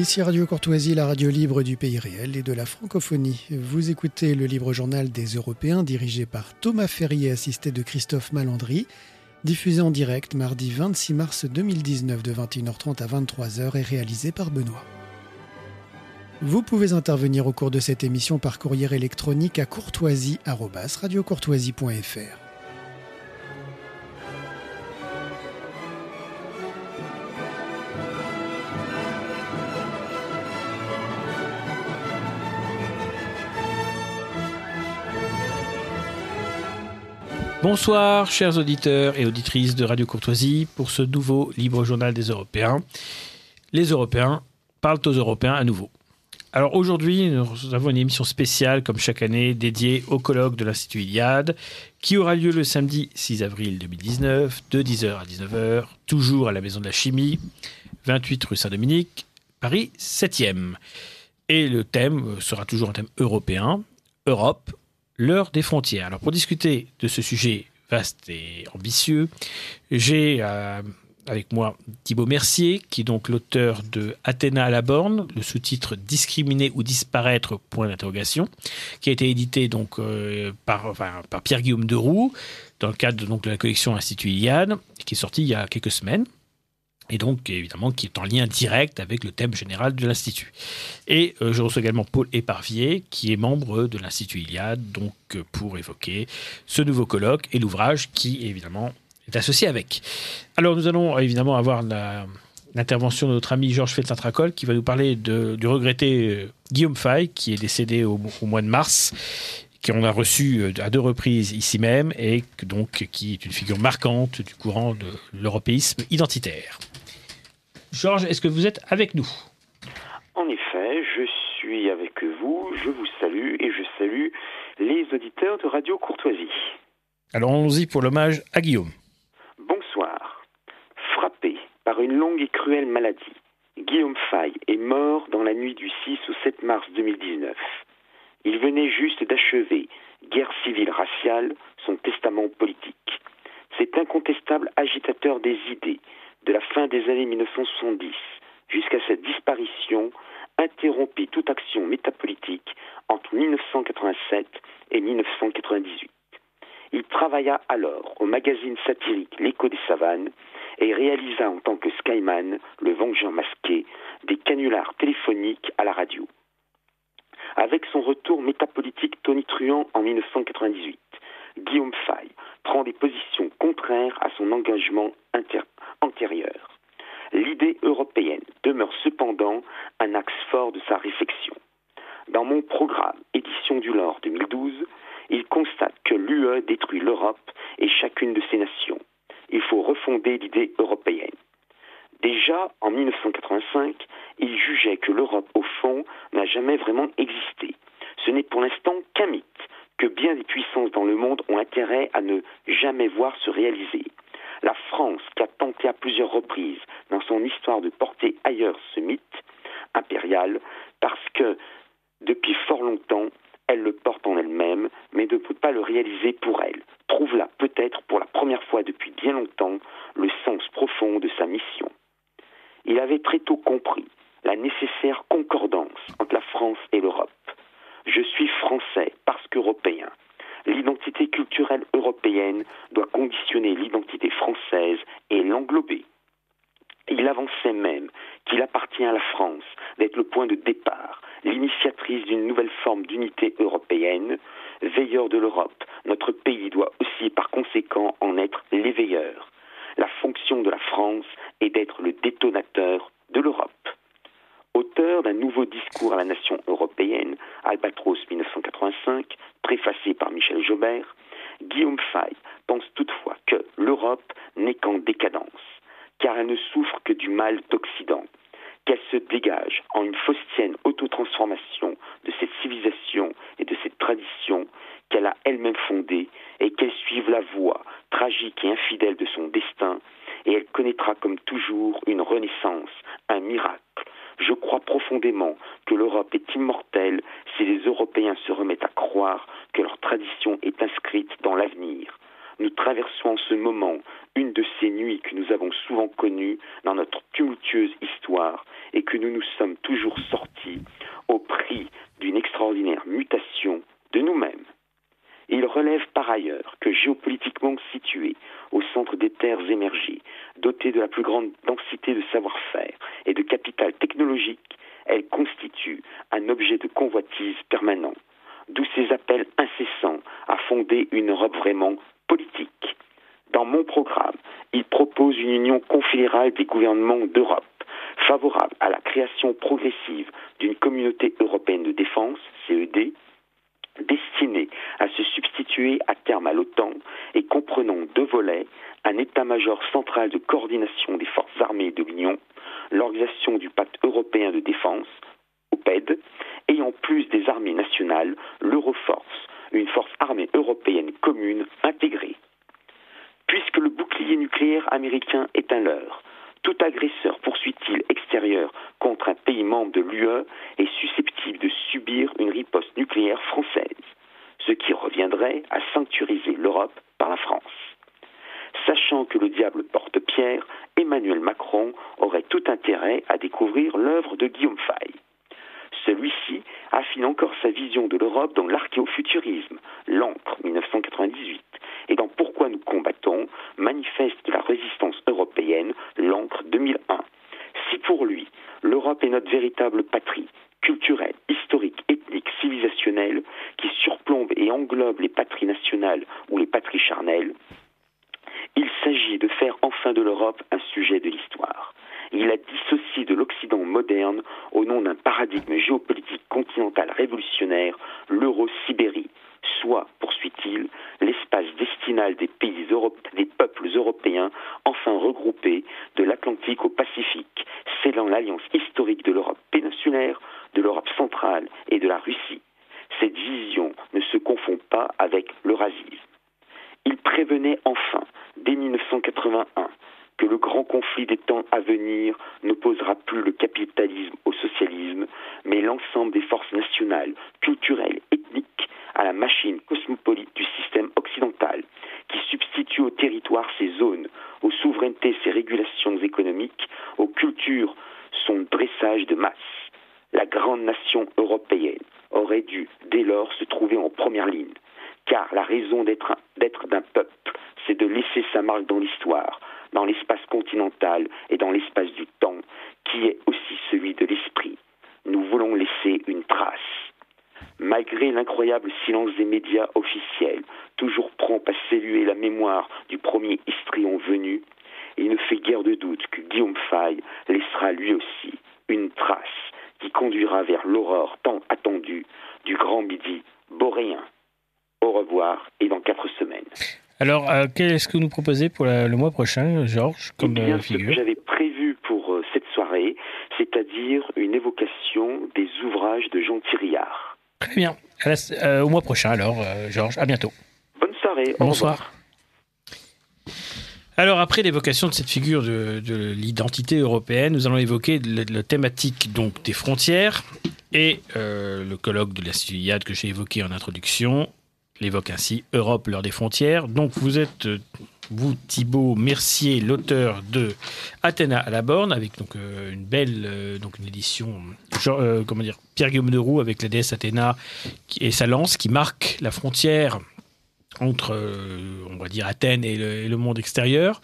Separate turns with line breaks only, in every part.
Ici Radio Courtoisie, la radio libre du pays réel et de la francophonie. Vous écoutez le libre journal des Européens dirigé par Thomas Ferrier, assisté de Christophe Malandry, diffusé en direct mardi 26 mars 2019 de 21h30 à 23h et réalisé par Benoît. Vous pouvez intervenir au cours de cette émission par courrier électronique à courtoisie.radiocourtoisie.fr.
Bonsoir, chers auditeurs et auditrices de Radio Courtoisie, pour ce nouveau libre journal des Européens. Les Européens parlent aux Européens à nouveau. Alors aujourd'hui, nous avons une émission spéciale, comme chaque année, dédiée au colloque de l'Institut Iliade, qui aura lieu le samedi 6 avril 2019, de 10h à 19h, toujours à la Maison de la Chimie, 28 rue Saint-Dominique, Paris 7e. Et le thème sera toujours un thème européen, Europe, l'heure des frontières. Alors pour discuter de ce sujet vaste et ambitieux, j'ai euh, avec moi Thibaut Mercier, qui est donc l'auteur de Athéna à la borne, le sous-titre Discriminer ou disparaître point d'interrogation, qui a été édité donc euh, par, par Pierre-Guillaume Deroux dans le cadre de la collection Institut Iliade, qui est sorti il y a quelques semaines et donc évidemment qui est en lien direct avec le thème général de l'Institut. Et euh, je reçois également Paul Éparvier, qui est membre de l'Institut Iliade, donc euh, pour évoquer ce nouveau colloque et l'ouvrage qui évidemment est associé avec. Alors nous allons évidemment avoir l'intervention de notre ami Georges Feltin-Tracol qui va nous parler du regretté euh, Guillaume Fay, qui est décédé au, au mois de mars qu'on a reçu à deux reprises ici même et donc qui est une figure marquante du courant de l'européisme identitaire. Georges, est-ce que vous êtes avec nous?
En effet, je suis avec vous, je vous salue et je salue les auditeurs de Radio Courtoisie.
Alors allons-y pour l'hommage à Guillaume.
Bonsoir. Frappé par une longue et cruelle maladie, Guillaume Fay est mort dans la nuit du 6 au 7 mars 2019. Il venait juste d'achever, guerre civile raciale, son testament politique. Cet incontestable agitateur des idées, des années 1970 jusqu'à sa disparition, interrompit toute action métapolitique entre 1987 et 1998. Il travailla alors au magazine satirique L'écho des savanes et réalisa en tant que Skyman, le vengeur masqué, des canulars téléphoniques à la radio. Avec son retour métapolitique tonitruant en 1998, Guillaume Fay prend des positions contraires à son engagement antérieur. L'idée européenne demeure cependant un axe fort de sa réflexion. Dans mon programme Édition du Lore 2012, il constate que l'UE détruit l'Europe et chacune de ses nations. Il faut refonder l'idée européenne. Déjà en 1985, il jugeait que l'Europe, au fond, n'a jamais vraiment existé. Ce n'est pour l'instant qu'un mythe que bien des puissances dans le monde ont intérêt à ne jamais voir se réaliser. La France, qui a tenté à plusieurs reprises dans son histoire de porter ailleurs ce mythe impérial, parce que depuis fort longtemps, elle le porte en elle-même, mais ne peut pas le réaliser pour elle, trouve là peut-être pour la première fois depuis bien longtemps le sens profond de sa mission. Il avait très tôt compris la nécessaire concordance entre la France et l'Europe. Je suis français parce qu'européen. L'identité culturelle européenne doit conditionner l'identité française et l'englober. Il avançait même qu'il appartient à la France d'être le point de départ, l'initiatrice d'une nouvelle forme d'unité européenne. Veilleur de l'Europe, notre pays doit aussi par conséquent en être l'éveilleur. La fonction de la France est d'être le détonateur de l'Europe. Auteur d'un nouveau discours à la nation européenne, Albatros 1985, préfacé par Michel Jobert, Guillaume Fay pense toutefois que l'Europe n'est qu'en décadence, car elle ne souffre que du mal d'Occident, qu'elle se dégage en une faustienne autotransformation de cette civilisation et de cette tradition qu'elle a elle-même fondée et qu'elle suive la voie tragique et infidèle de son destin, et elle connaîtra comme toujours une renaissance, un miracle je crois profondément que l'Europe est immortelle si les Européens se remettent à croire que leur tradition est inscrite dans l'avenir. nous traversons en ce moment une de ces nuits que nous avons souvent connues dans notre tumultueuse histoire et que nous nous sommes toujours sortis au prix d'une extraordinaire mutation de nous-mêmes. Il relève par ailleurs que géopolitiquement située au centre des terres émergées, dotée de la plus grande densité de savoir-faire et de capital technologique, elle constitue un objet de convoitise permanent, d'où ces appels incessants à fonder une Europe vraiment politique. Dans mon programme, il propose une union confédérale des gouvernements d'Europe, favorable à la création progressive d'une communauté européenne de défense, CED, destinée à se substituer à terme à l'OTAN et comprenant deux volets, un état-major central de coordination des forces armées de l'Union, l'organisation du pacte européen de défense, OPED, et en plus des armées nationales, l'Euroforce, une force armée européenne commune intégrée. Puisque le bouclier nucléaire américain est un leurre, tout agresseur, poursuit-il, extérieur contre un pays membre de l'UE est susceptible de subir une riposte nucléaire française, ce qui reviendrait à sanctuariser l'Europe par la France. Sachant que le diable porte pierre, Emmanuel Macron aurait tout intérêt à découvrir l'œuvre de Guillaume Fay. Celui-ci affine encore sa vision de l'Europe dans l'archéofuturisme, l'encre 1998, et dans Pourquoi nous combattons, manifeste de la résistance européenne, l'encre 2001. Si pour lui, l'Europe est notre véritable patrie, culturelle, historique, ethnique, civilisationnelle, qui surplombe et englobe les patries nationales ou les patries charnelles, il s'agit de faire enfin de l'Europe un sujet de l'histoire. Il la dissocie de l'Occident moderne au nom d'un paradigme géopolitique continental révolutionnaire, l'Euro-Sibérie, soit, poursuit-il, l'espace destinal des pays des peuples européens enfin regroupés de l'Atlantique au Pacifique, scellant l'alliance historique de l'Europe péninsulaire, de l'Europe centrale et de la Russie. Cette vision ne se confond pas avec l'eurasisme. Il prévenait enfin, dès 1981, que le grand conflit des temps à venir n'opposera plus le capitalisme au socialisme, mais l'ensemble des forces nationales, culturelles, ethniques à la machine cosmopolite du système occidental, qui substitue au territoire ses zones, aux souverainetés ses régulations économiques, aux cultures son dressage de masse. La grande nation européenne aurait dû dès lors se trouver en première ligne, car la raison d'être d'un peuple, c'est de laisser sa marque dans l'histoire, dans l'espace continental et dans l'espace du temps, qui est aussi celui de l'esprit. Nous voulons laisser une trace. Malgré l'incroyable silence des médias officiels, toujours prompt à saluer la mémoire du premier histrion venu, il ne fait guère de doute que Guillaume Fay laissera lui aussi une trace qui conduira vers l'aurore tant attendue du grand midi boréen. Au revoir et dans quatre semaines.
Alors, euh, qu'est-ce que vous nous proposez pour le mois prochain, Georges, comme
eh bien,
euh, figure
Ce que j'avais prévu pour euh, cette soirée, c'est-à-dire une évocation des ouvrages de Jean Thiriard.
Très bien. au mois prochain, alors, Georges. À bientôt.
Bonne soirée.
Bonsoir. Alors après l'évocation de cette figure de, l'identité européenne, nous allons évoquer la, thématique donc des frontières et le colloque de la IAD que j'ai évoqué en introduction l'évoque ainsi, Europe, l'heure des frontières. Donc vous êtes, euh, vous Thibault Mercier, l'auteur de Athéna à la borne, avec donc euh, une belle euh, donc une édition, comment dire, Pierre-Guillaume de Roux avec la déesse Athéna et sa lance qui marque la frontière entre, on va dire, Athènes et le, monde extérieur,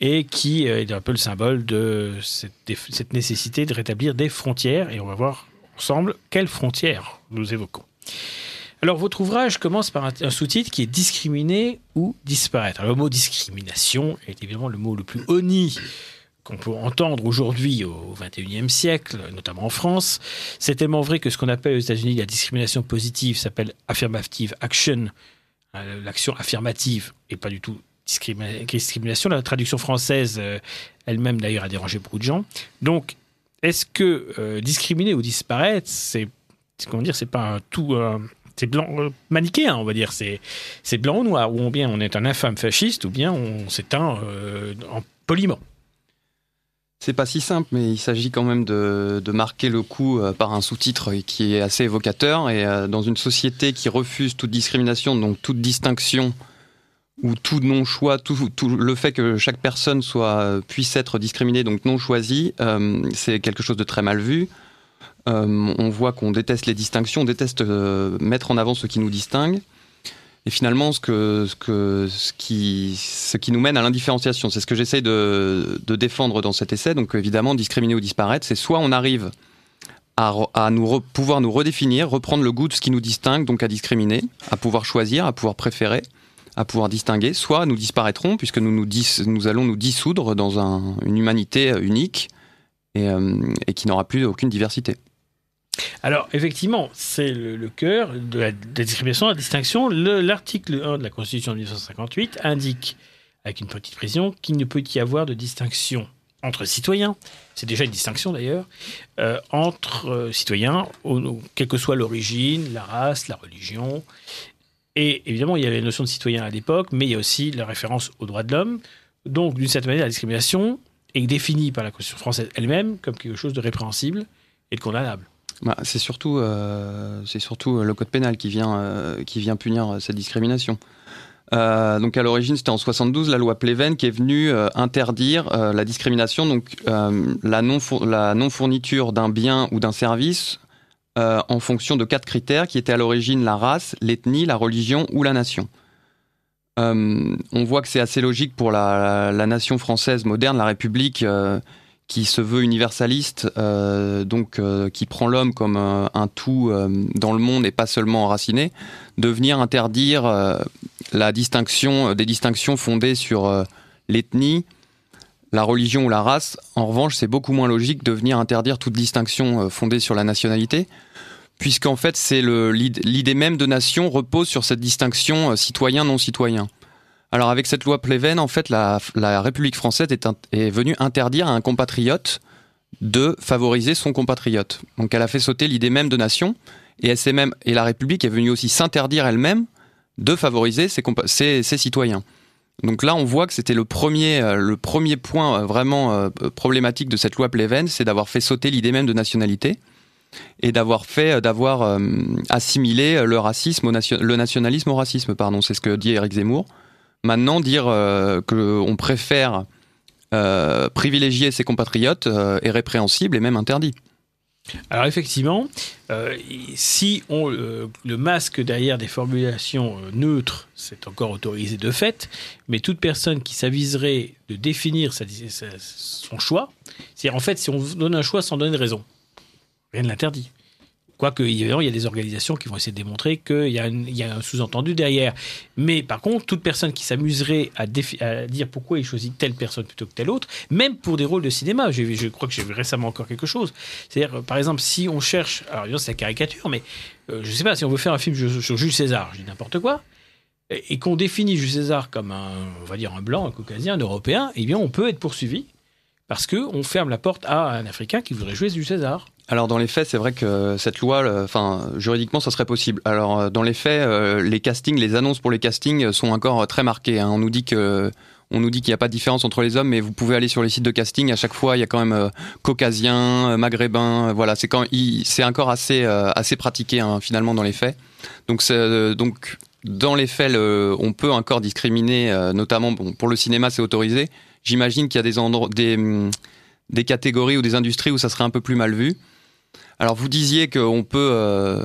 et qui est un peu le symbole de cette, cette nécessité de rétablir des frontières. Et on va voir ensemble quelles frontières nous évoquons. Alors, votre ouvrage commence par un, sous-titre qui est discriminer ou disparaître. Alors, le mot discrimination est évidemment le mot le plus honni qu'on peut entendre aujourd'hui au XXIe siècle, notamment en France. C'est tellement vrai que ce qu'on appelle aux États-Unis la discrimination positive s'appelle affirmative action, euh, l'action affirmative, et pas du tout discrimination. La traduction française euh, elle-même d'ailleurs a dérangé beaucoup de gens. Donc, est-ce que euh, discriminer ou disparaître, c'est comment dire, c'est pas un tout c'est blanc euh, manichéen, on va dire. C'est c'est blanc ou noir. Ou bien on est un infâme fasciste, ou bien on s'éteint euh, en poliment.
C'est pas si simple, mais il s'agit quand même de, marquer le coup euh, par un sous-titre qui est assez évocateur. Et dans une société qui refuse toute discrimination, donc toute distinction où tout non-choix, tout, le fait que chaque personne soit, puisse être discriminée, donc non choisie, c'est quelque chose de très mal vu. Euh, on voit qu'on déteste les distinctions, on déteste euh, mettre en avant ce qui nous distingue. Et finalement, ce, que, ce, qui, ce qui nous mène à l'indifférenciation, c'est ce que j'essaye de, défendre dans cet essai. Donc évidemment, discriminer ou disparaître, c'est soit on arrive à, à nous pouvoir nous redéfinir, reprendre le goût de ce qui nous distingue, donc à discriminer, à pouvoir choisir, à pouvoir préférer, à pouvoir distinguer, soit nous disparaîtrons puisque nous, nous, nous allons nous dissoudre dans un, une humanité unique et, euh, et qui n'aura plus aucune diversité.
Alors, effectivement, c'est le, cœur de la, discrimination, la distinction. L'article 1 de la Constitution de 1958 indique, avec une petite précision, qu'il ne peut y avoir de distinction entre citoyens, c'est déjà une distinction d'ailleurs, euh, entre euh, citoyens, quelle que soit l'origine, la race, la religion. Et évidemment, il y avait la notion de citoyen à l'époque, mais il y a aussi la référence aux droits de l'homme. Donc, d'une certaine manière, la discrimination est définie par la Constitution française elle-même comme quelque chose de répréhensible et de condamnable.
Bah, c'est surtout, euh, surtout le code pénal qui vient, euh, qui vient punir cette discrimination. Euh, donc à l'origine, c'était en 72 la loi Pleven qui est venue euh, interdire euh, la discrimination, donc la non la non fourniture d'un bien ou d'un service en fonction de quatre critères qui étaient à l'origine la race, l'ethnie, la religion ou la nation. On voit que c'est assez logique pour la, nation française moderne, la République qui se veut universaliste, euh, donc euh, qui prend l'homme comme un, tout euh, dans le monde et pas seulement enraciné, de venir interdire euh, la distinction, des distinctions fondées sur euh, l'ethnie, la religion ou la race. En revanche, c'est beaucoup moins logique de venir interdire toute distinction euh, fondée sur la nationalité, puisqu'en fait, c'est l'idée même de nation repose sur cette distinction citoyen-non citoyen. Alors avec cette loi Pleven, en fait, la, République française est, venue interdire à un compatriote de favoriser son compatriote. Donc elle a fait sauter l'idée même de nation, et, elle même, et la République est venue aussi s'interdire elle-même de favoriser ses, citoyens. Donc là, on voit que c'était le premier, euh, point euh, vraiment euh, problématique de cette loi Pleven, c'est d'avoir fait sauter l'idée même de nationalité et d'avoir fait, d'avoir euh, assimilé le racisme, au nation, le nationalisme au racisme, pardon. C'est ce que dit Éric Zemmour. Maintenant, dire euh, qu'on préfère euh, privilégier ses compatriotes euh, est répréhensible et même interdit.
Alors effectivement, euh, si on euh, le masque derrière des formulations euh, neutres, c'est encore autorisé de fait, mais toute personne qui s'aviserait de définir son choix, c'est-à-dire en fait si on donne un choix sans donner de raison, rien ne l'interdit. Quoique, évidemment, il y a des organisations qui vont essayer de démontrer qu'il y a, un, sous-entendu derrière. Mais par contre, toute personne qui s'amuserait à, dire pourquoi il choisit telle personne plutôt que telle autre, même pour des rôles de cinéma, je, crois que j'ai vu récemment encore quelque chose. C'est-à-dire, par exemple, si on cherche, alors c'est la caricature, mais euh, je ne sais pas, si on veut faire un film sur Jules César, je dis n'importe quoi, et qu'on définit Jules César comme un, on va dire, un blanc, un caucasien, un européen, eh bien, on peut être poursuivi parce qu'on ferme la porte à un Africain qui voudrait jouer Jules César.
Alors dans les faits, c'est vrai que cette loi, enfin juridiquement, ça serait possible. Alors euh, dans les faits, euh, les castings, les annonces pour les castings sont encore très marquées. Hein. On nous dit que on nous dit qu'il n'y a pas de différence entre les hommes, mais vous pouvez aller sur les sites de casting. À chaque fois, il y a quand même euh, caucasien, maghrébin. Voilà, c'est quand c'est encore assez euh, assez pratiqué hein, finalement dans les faits. Donc donc dans les faits, le, on peut encore discriminer, euh, notamment bon, pour le cinéma, c'est autorisé. J'imagine qu'il y a des endroits, des des catégories ou des industries où ça serait un peu plus mal vu. Alors vous disiez qu'on peut, euh,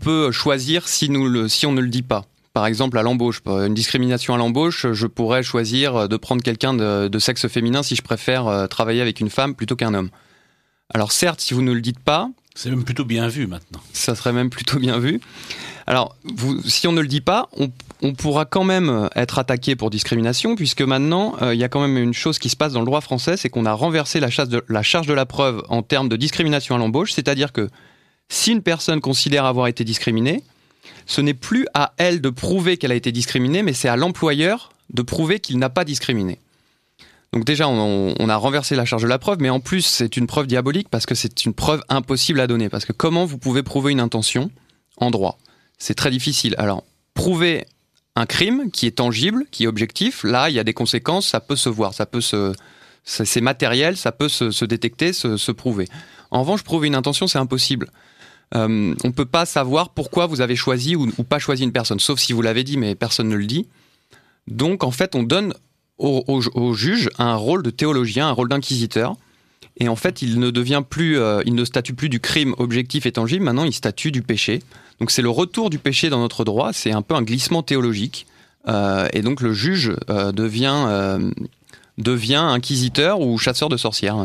peut choisir si, on ne le dit pas. Par exemple, à l'embauche, une discrimination à l'embauche, je pourrais choisir de prendre quelqu'un de, de, sexe féminin si je préfère euh, travailler avec une femme plutôt qu'un homme. Alors certes, si vous ne le dites pas...
C'est même plutôt bien vu maintenant.
Ça serait même plutôt bien vu. Alors, si on ne le dit pas, on, pourra quand même être attaqué pour discrimination, puisque maintenant, euh, il y a quand même une chose qui se passe dans le droit français, c'est qu'on a renversé la, la charge de la preuve en termes de discrimination à l'embauche, c'est-à-dire que si une personne considère avoir été discriminée, ce n'est plus à elle de prouver qu'elle a été discriminée, mais c'est à l'employeur de prouver qu'il n'a pas discriminé. Donc déjà, on, a renversé la charge de la preuve, mais en plus, c'est une preuve diabolique parce que c'est une preuve impossible à donner. Parce que comment vous pouvez prouver une intention en droit? C'est très difficile. Alors, prouver un crime qui est tangible, qui est objectif, là, il y a des conséquences, ça peut se voir, ça peut se, c'est matériel, ça peut se, détecter, se, prouver. En revanche, prouver une intention, c'est impossible. Euh, on peut pas savoir pourquoi vous avez choisi ou, pas choisi une personne, sauf si vous l'avez dit, mais personne ne le dit. Donc en fait, on donne au, juge un rôle de théologien, un rôle d'inquisiteur. Et en fait, il ne devient plus, euh, il ne statue plus du crime objectif et tangible. Maintenant, il statue du péché. Donc c'est le retour du péché dans notre droit. C'est un peu un glissement théologique. Euh, et donc le juge euh, devient devient inquisiteur ou chasseur de sorcières.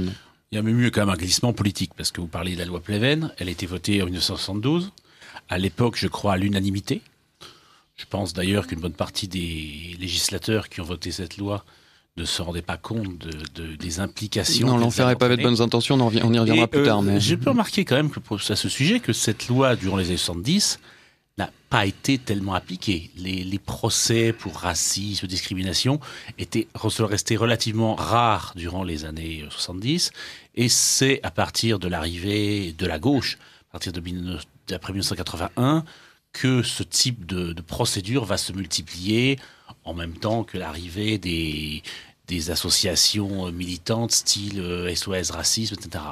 Il y a même eu quand même un glissement politique, parce que vous parlez de la loi Pleven, elle a été votée en 1972, à l'époque, je crois, à l'unanimité. Je pense d'ailleurs qu'une bonne partie des législateurs qui ont voté cette loi ne se rendaient pas compte de, de- des implications.
Non, l'enfer
allait
est pavé de bonnes intentions. On, y reviendra
Et,
plus
euh,
tard. Mais
J'ai pu remarquer quand même que à ce sujet que cette loi, durant les années 70, n'a pas été tellement appliquée. Les, les procès pour racisme, discrimination étaient restés relativement rares durant les années 70. Et c'est à partir de l'arrivée de la gauche, à partir de 19 d'après 1981, que ce type de, de procédure va se multiplier en même temps que l'arrivée des, des associations euh, militantes style euh, SOS Racisme, etc.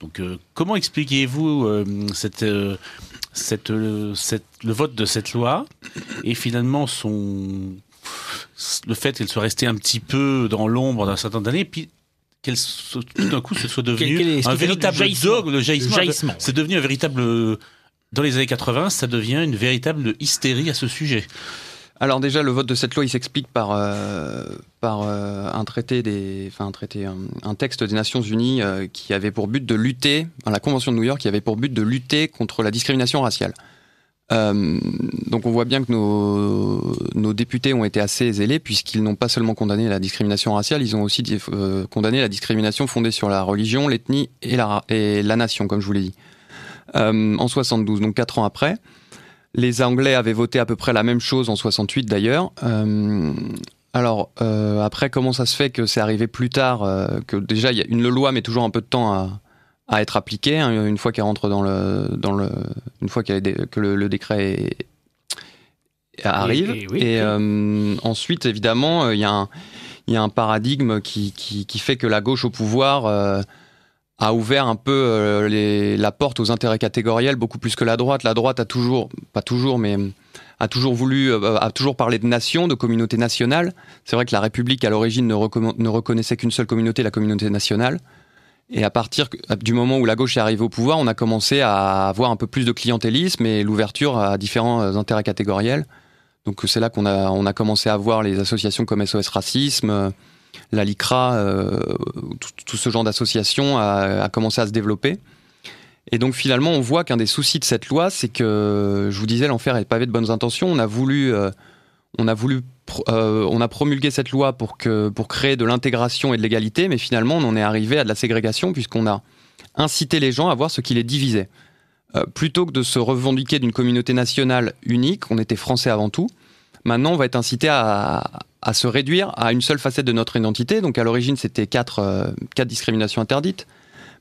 Donc euh, comment expliquez-vous euh, cette, euh, cette, euh, cette- le vote de cette loi et finalement son, le fait qu'elle soit restée un petit peu dans l'ombre d'un certain nombre d'années, puis qu'elle tout d'un coup ce soit devenu un véritable dogme, Le jaillissement. c'est devenu un véritable... Dans les années 80, ça devient une véritable hystérie à ce sujet.
Alors déjà, le vote de cette loi, il s'explique par, euh, euh, un traité un texte des Nations Unies euh, qui avait pour but de lutter, la Convention de New York, qui avait pour but de lutter contre la discrimination raciale. Donc on voit bien que nos, députés ont été assez zélés puisqu'ils n'ont pas seulement condamné la discrimination raciale, ils ont aussi condamné la discrimination fondée sur la religion, l'ethnie et la nation, comme je vous l'ai dit. Euh, en 72, donc quatre ans après. Les Anglais avaient voté à peu près la même chose en 68 d'ailleurs. Euh, alors euh, après, comment ça se fait que c'est arrivé plus tard euh, Que déjà, il y a une loi met toujours un peu de temps à, à être appliquée hein, une fois qu'elle rentre dans le, dans le, une fois dé- que le, le décret est- arrive.
Et- et oui,
et
oui.
euh, ensuite, évidemment, euh, il y a un, il y a un paradigme qui, qui, qui fait que la gauche au pouvoir euh, a ouvert un peu euh, la porte aux intérêts catégoriels beaucoup plus que la droite. La droite a toujours, pas toujours, mais a toujours voulu, euh, a toujours parlé de nation, de communauté nationale. C'est vrai que la République à l'origine ne, reconnaissait qu'une seule communauté, la communauté nationale. Et à partir du moment où la gauche est arrivée au pouvoir, on a commencé à avoir un peu plus de clientélisme et l'ouverture à différents euh, intérêts catégoriels. Donc c'est là qu'on a, on a commencé à voir les associations comme SOS Racisme, euh, la LICRA, euh, tout, ce genre d'associations a, commencé à se développer. Et donc finalement, on voit qu'un des soucis de cette loi, c'est que, je vous disais, l'enfer est pavé de bonnes intentions. On a voulu, euh, on a voulu, euh, on a promulgué cette loi pour que, pour créer de l'intégration et de l'égalité, mais finalement, on en est arrivé à de la ségrégation puisqu'on a incité les gens à voir ce qui les divisait. Plutôt que de se revendiquer d'une communauté nationale unique, on était français avant tout. Maintenant, on va être incité à, à se réduire à une seule facette de notre identité. Donc, à l'origine, c'était quatre, euh, quatre discriminations interdites.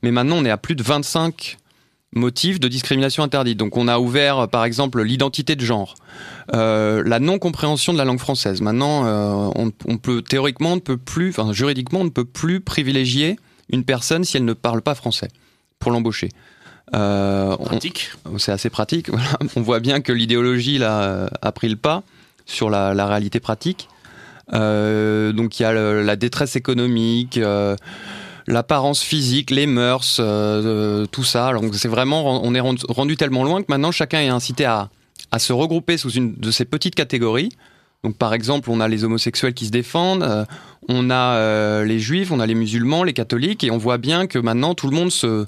Mais maintenant, on est à plus de 25 motifs de discrimination interdite. Donc, on a ouvert, euh, par exemple, l'identité de genre, euh, la non-compréhension de la langue française. Maintenant, euh, on, on peut théoriquement, on ne peut plus, enfin, juridiquement, on ne peut plus privilégier une personne si elle ne parle pas français pour l'embaucher.
Pratique.
c'est assez pratique. On voit bien que l'idéologie là a pris le pas sur la, la réalité pratique. Euh, donc il y a la détresse économique, euh, l'apparence physique, les mœurs, euh, tout ça. Donc c'est vraiment, on est rendu, tellement loin que maintenant chacun est incité à, se regrouper sous une de ces petites catégories. Donc par exemple, on a les homosexuels qui se défendent, on a les juifs, on a les musulmans, les catholiques, et on voit bien que maintenant tout le monde se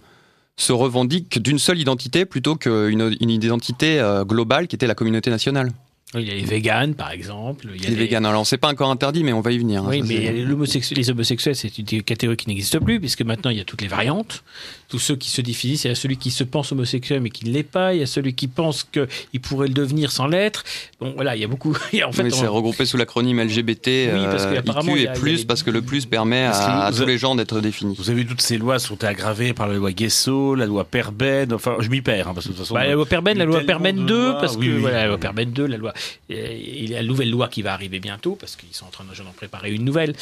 revendique d'une seule identité plutôt qu'une une identité globale qui était la communauté nationale.
Il y a les véganes, par exemple. Il y a
Les véganes, alors c'est pas encore interdit, mais on va y venir. hein,
Oui, mais les homosexuels, c'est une catégorie qui n'existe plus, puisque maintenant il y a toutes les variantes. Tous ceux qui se définissent, il y a celui qui se pense homosexuel mais qui ne l'est pas, il y a celui qui pense qu'il pourrait le devenir sans l'être. Bon, voilà, il y a beaucoup. en fait,
Oui, c'est regroupé sous l'acronyme LGBT,
Oui, parce
euh,
qu'apparemment,
IQ et plus, parce que le plus permet
que
à, à tous
avez-
les gens d'être définis.
Vous avez vu, toutes ces lois sont aggravées par la loi Guesso, la loi Perben, enfin, je m'y perds, hein, parce que de toute façon.
Bah, la loi Perben, la loi Perben
de
2,
lois,
parce que
oui, oui.
voilà, la loi Perben 2, la loi, euh, il y a la nouvelle loi qui va arriver bientôt, parce qu'ils sont en train de j'en préparer une nouvelle.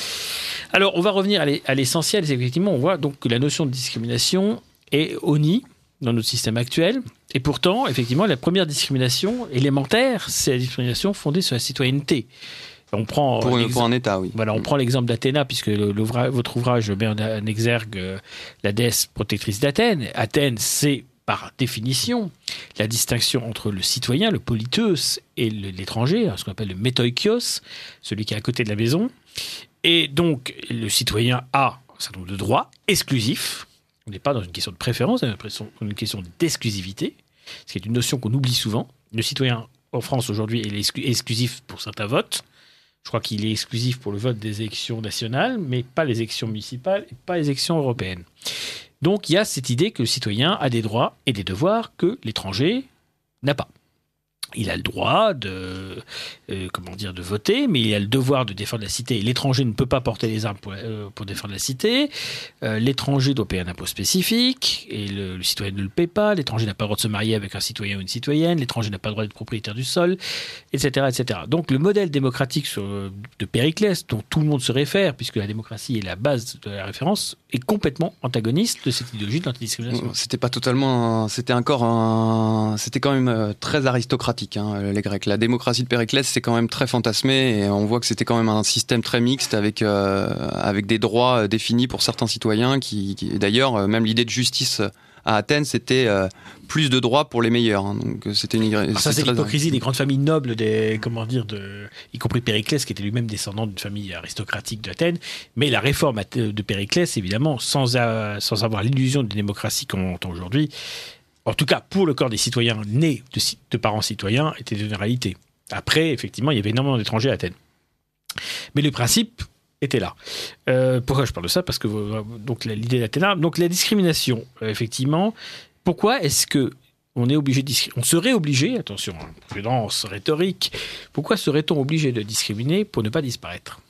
Alors, on va revenir à l'essentiel. c'est Effectivement, on voit donc que la notion de discrimination est honnie dans notre système actuel. Et pourtant, effectivement, la première discrimination élémentaire, c'est la discrimination fondée sur la citoyenneté. On prend
Pour,
l'exemple-
pour un État, oui.
Voilà, on prend l'exemple d'Athéna, puisque l'ouvra- votre ouvrage met en, exergue euh, la déesse protectrice d'Athènes. Athènes, c'est par définition la distinction entre le citoyen, le politeus, et l'étranger, hein, ce qu'on appelle le métoikios, celui qui est à côté de la maison. Et donc, le citoyen a un certain nombre de droits exclusifs. On n'est pas dans une question de préférence, on une question d'exclusivité, ce qui est une notion qu'on oublie souvent. Le citoyen en France aujourd'hui est exclu- exclusif pour certains votes. Je crois qu'il est exclusif pour le vote des élections nationales, mais pas les élections municipales et pas les élections européennes. Donc il y a cette idée que le citoyen a des droits et des devoirs que l'étranger n'a pas. Il a le droit de, euh, de voter, mais il a le devoir de défendre la cité. L'étranger ne peut pas porter les armes pour, euh, défendre la cité. Euh, l'étranger doit payer un impôt spécifique et le, citoyen ne le paie pas. L'étranger n'a pas le droit de se marier avec un citoyen ou une citoyenne. L'étranger n'a pas le droit d'être propriétaire du sol, etc., etc. Donc le modèle démocratique de Périclès, dont tout le monde se réfère, puisque la démocratie est la base de la référence, est complètement antagoniste de cette idéologie de l'antidiscrimination.
C'était pas totalement. C'était encore un. C'était quand même très aristocratique, hein, les Grecs. La démocratie de Périclès, c'est quand même très fantasmé et on voit que c'était quand même un système très mixte avec, euh, avec des droits euh, définis pour certains citoyens. Qui, qui- D'ailleurs, euh, même l'idée de justice à Athènes, c'était euh, plus de droits pour les meilleurs. hein. donc c'était une.
Alors ça, c'est l'hypocrisie des grandes familles nobles, des, comment dire, de, y compris Périclès, qui était lui-même descendant d'une famille aristocratique d'Athènes. Mais la réforme de Périclès, évidemment, sans, a- sans avoir l'illusion de démocratie qu'on entend aujourd'hui, en tout cas pour le corps des citoyens nés de, parents citoyens, était une réalité. Après, effectivement, il y avait énormément d'étrangers à Athènes. Mais le principe était là. Euh, pourquoi je parle de ça? Parce que euh, donc l'idée d'Athéna, donc la discrimination, euh, effectivement. Pourquoi est-ce que on est obligé de on serait obligé, attention, hein, prudence rhétorique. Pourquoi serait-on obligé de discriminer pour ne pas disparaître?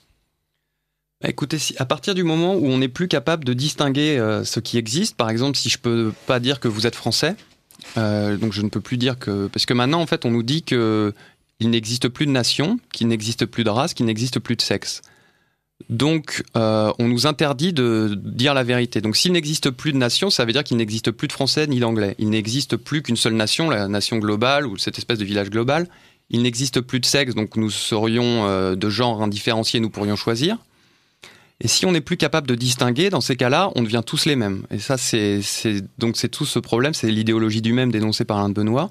Écoutez, si, à partir du moment où on n'est plus capable de distinguer euh, ce qui existe, par exemple, si je peux pas dire que vous êtes français, euh, donc je ne peux plus dire que parce que maintenant en fait on nous dit que il n'existe plus de nation, qu'il n'existe plus de race, qu'il n'existe plus de sexe. Donc euh, on nous interdit de dire la vérité. Donc s'il n'existe plus de nation, ça veut dire qu'il n'existe plus de français ni d'anglais. Il n'existe plus qu'une seule nation, la nation globale ou cette espèce de village global. Il n'existe plus de sexe, donc nous serions de genre indifférencié, nous pourrions choisir. Et si on n'est plus capable de distinguer, dans ces cas-là, on devient tous les mêmes. Et ça, c'est donc c'est tout ce problème, c'est l'idéologie du même dénoncée par Alain de Benoît.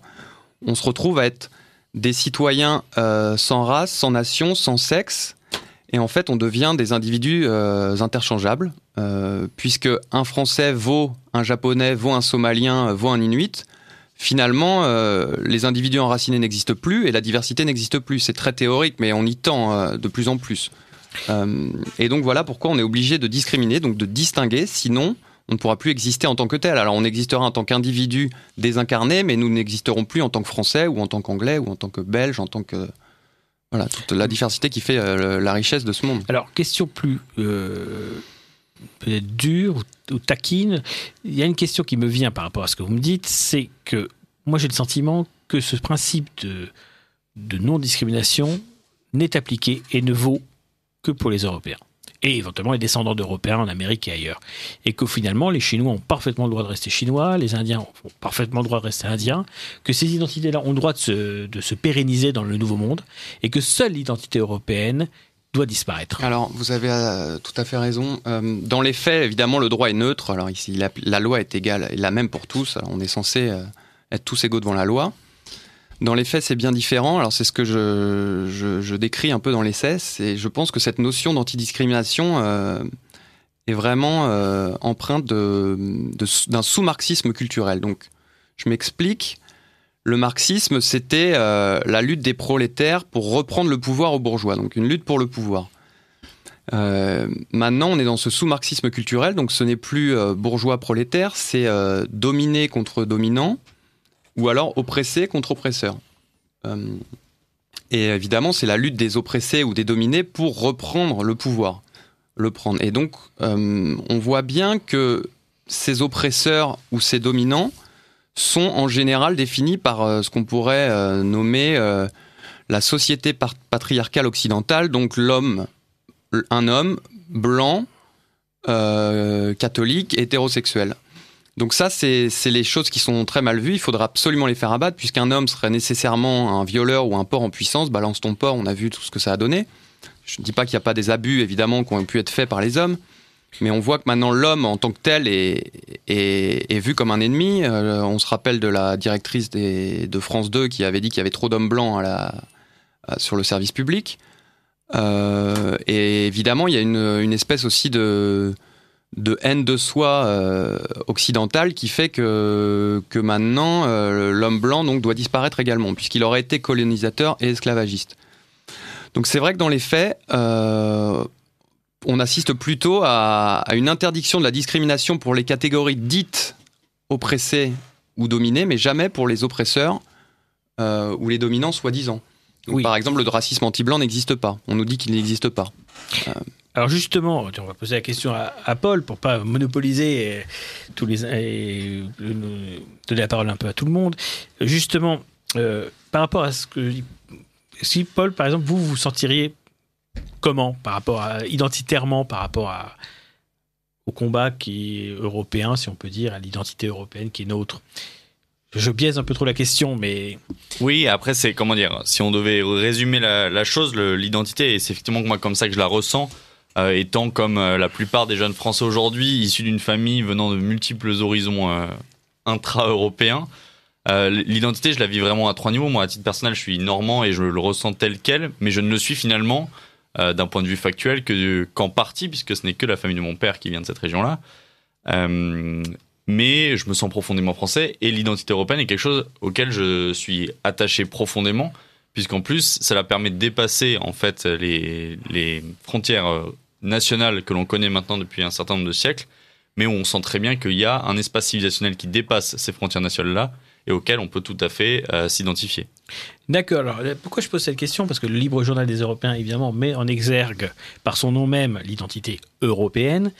On se retrouve à être des citoyens euh, sans race, sans nation, sans sexe, et en fait, on devient des individus euh, interchangeables, euh, puisque un Français vaut un Japonais, vaut un Somalien, vaut un Inuit. Finalement, les individus enracinés n'existent plus et la diversité n'existe plus. C'est très théorique, mais on y tend de plus en plus. Euh, et donc voilà pourquoi on est obligé de discriminer, donc de distinguer, sinon on ne pourra plus exister en tant que tel. Alors on existera en tant qu'individu désincarné, mais nous n'existerons plus en tant que Français ou en tant qu'Anglais ou en tant que Belge, en tant que... Voilà, toute la diversité qui fait euh, la richesse de ce monde.
Alors, question plus euh, dure ou, ou taquine. Il y a une question qui me vient par rapport à ce que vous me dites, c'est que moi j'ai le sentiment que ce principe de, de non-discrimination n'est appliqué et ne vaut que pour les Européens. Et éventuellement les descendants d'Européens en Amérique et ailleurs. Et que finalement, les Chinois ont parfaitement le droit de rester Chinois, les Indiens ont parfaitement le droit de rester Indiens, que ces identités-là ont le droit de se, de se pérenniser dans le nouveau monde, et que seule l'identité européenne doit disparaître.
Alors, vous avez euh, tout à fait raison. Euh, dans les faits, évidemment, le droit est neutre. Alors ici, la, loi est égale, est la même pour tous. On est censé euh, être tous égaux devant la loi. Dans les faits, c'est bien différent. Alors, c'est ce que je, décris un peu dans l'essai. Et je pense que cette notion d'antidiscrimination euh, est vraiment euh, empreinte d'un sous-marxisme culturel. Donc, je m'explique. Le marxisme, c'était euh, la lutte des prolétaires pour reprendre le pouvoir aux bourgeois, donc une lutte pour le pouvoir. Maintenant, on est dans ce sous-marxisme culturel, donc ce n'est plus euh, bourgeois-prolétaire, c'est euh, dominé contre dominant, ou alors oppressé contre oppresseur. Euh, et évidemment, c'est la lutte des oppressés ou des dominés pour reprendre le pouvoir, le prendre. Et donc, euh, on voit bien que ces oppresseurs ou ces dominants sont en général définis par euh, ce qu'on pourrait euh, nommer la société patriarcale occidentale, donc l'homme, un homme blanc, catholique, hétérosexuel. Donc ça, c'est les choses qui sont très mal vues. Il faudra absolument les faire abattre, puisqu'un homme serait nécessairement un violeur ou un porc en puissance. Balance ton porc, on a vu tout ce que ça a donné. Je ne dis pas qu'il n'y a pas des abus, évidemment, qui ont pu être faits par les hommes. Mais on voit que maintenant l'homme en tant que tel est, vu comme un ennemi. Euh, on se rappelle de la directrice de France 2 qui avait dit qu'il y avait trop d'hommes blancs sur le service public. Euh, et évidemment, il y a une espèce aussi de, de haine de soi euh, occidentale qui fait que, que maintenant euh, l'homme blanc donc, doit disparaître également, puisqu'il aurait été colonisateur et esclavagiste. Donc c'est vrai que dans les faits, euh, on assiste plutôt à, une interdiction de la discrimination pour les catégories dites oppressées ou dominées, mais jamais pour les oppresseurs ou les dominants soi-disant. Par exemple, le racisme anti-blanc n'existe pas. On nous dit qu'il n'existe pas.
Alors justement, on va poser la question à, Paul pour pas monopoliser et, tous les et, donner la parole un peu à tout le monde. Justement, euh, par rapport à ce que si Paul, par exemple, vous vous sentiriez comment par rapport à identitairement par rapport à au combat qui est européen, si on peut dire, à l'identité européenne qui est nôtre? Je biaise un peu trop la question, mais
oui. Après, c'est comment dire Si on devait résumer la, la chose, l'identité, et c'est effectivement moi comme ça que je la ressens. Euh, étant comme euh, la plupart des jeunes Français aujourd'hui, issus d'une famille venant de multiples horizons euh, intra-européens. L'identité, je la vis vraiment à trois niveaux. Moi, à titre personnel, je suis normand et je le ressens tel quel, mais je ne le suis finalement, d'un point de vue factuel, que qu'en partie, puisque ce n'est que la famille de mon père qui vient de cette région-là. mais je me sens profondément français et l'identité européenne est quelque chose auquel je suis attaché profondément puisqu'en plus, cela permet de dépasser en fait les, les frontières nationale que l'on connaît maintenant depuis un certain nombre de siècles, mais où on sent très bien qu'il y a un espace civilisationnel qui dépasse ces frontières nationales-là et auquel on peut tout à fait euh, s'identifier.
D'accord. Alors, euh, pourquoi je pose cette question? Parce que le Libre Journal des Européens, évidemment, met en exergue, par son nom même, l'identité européenne.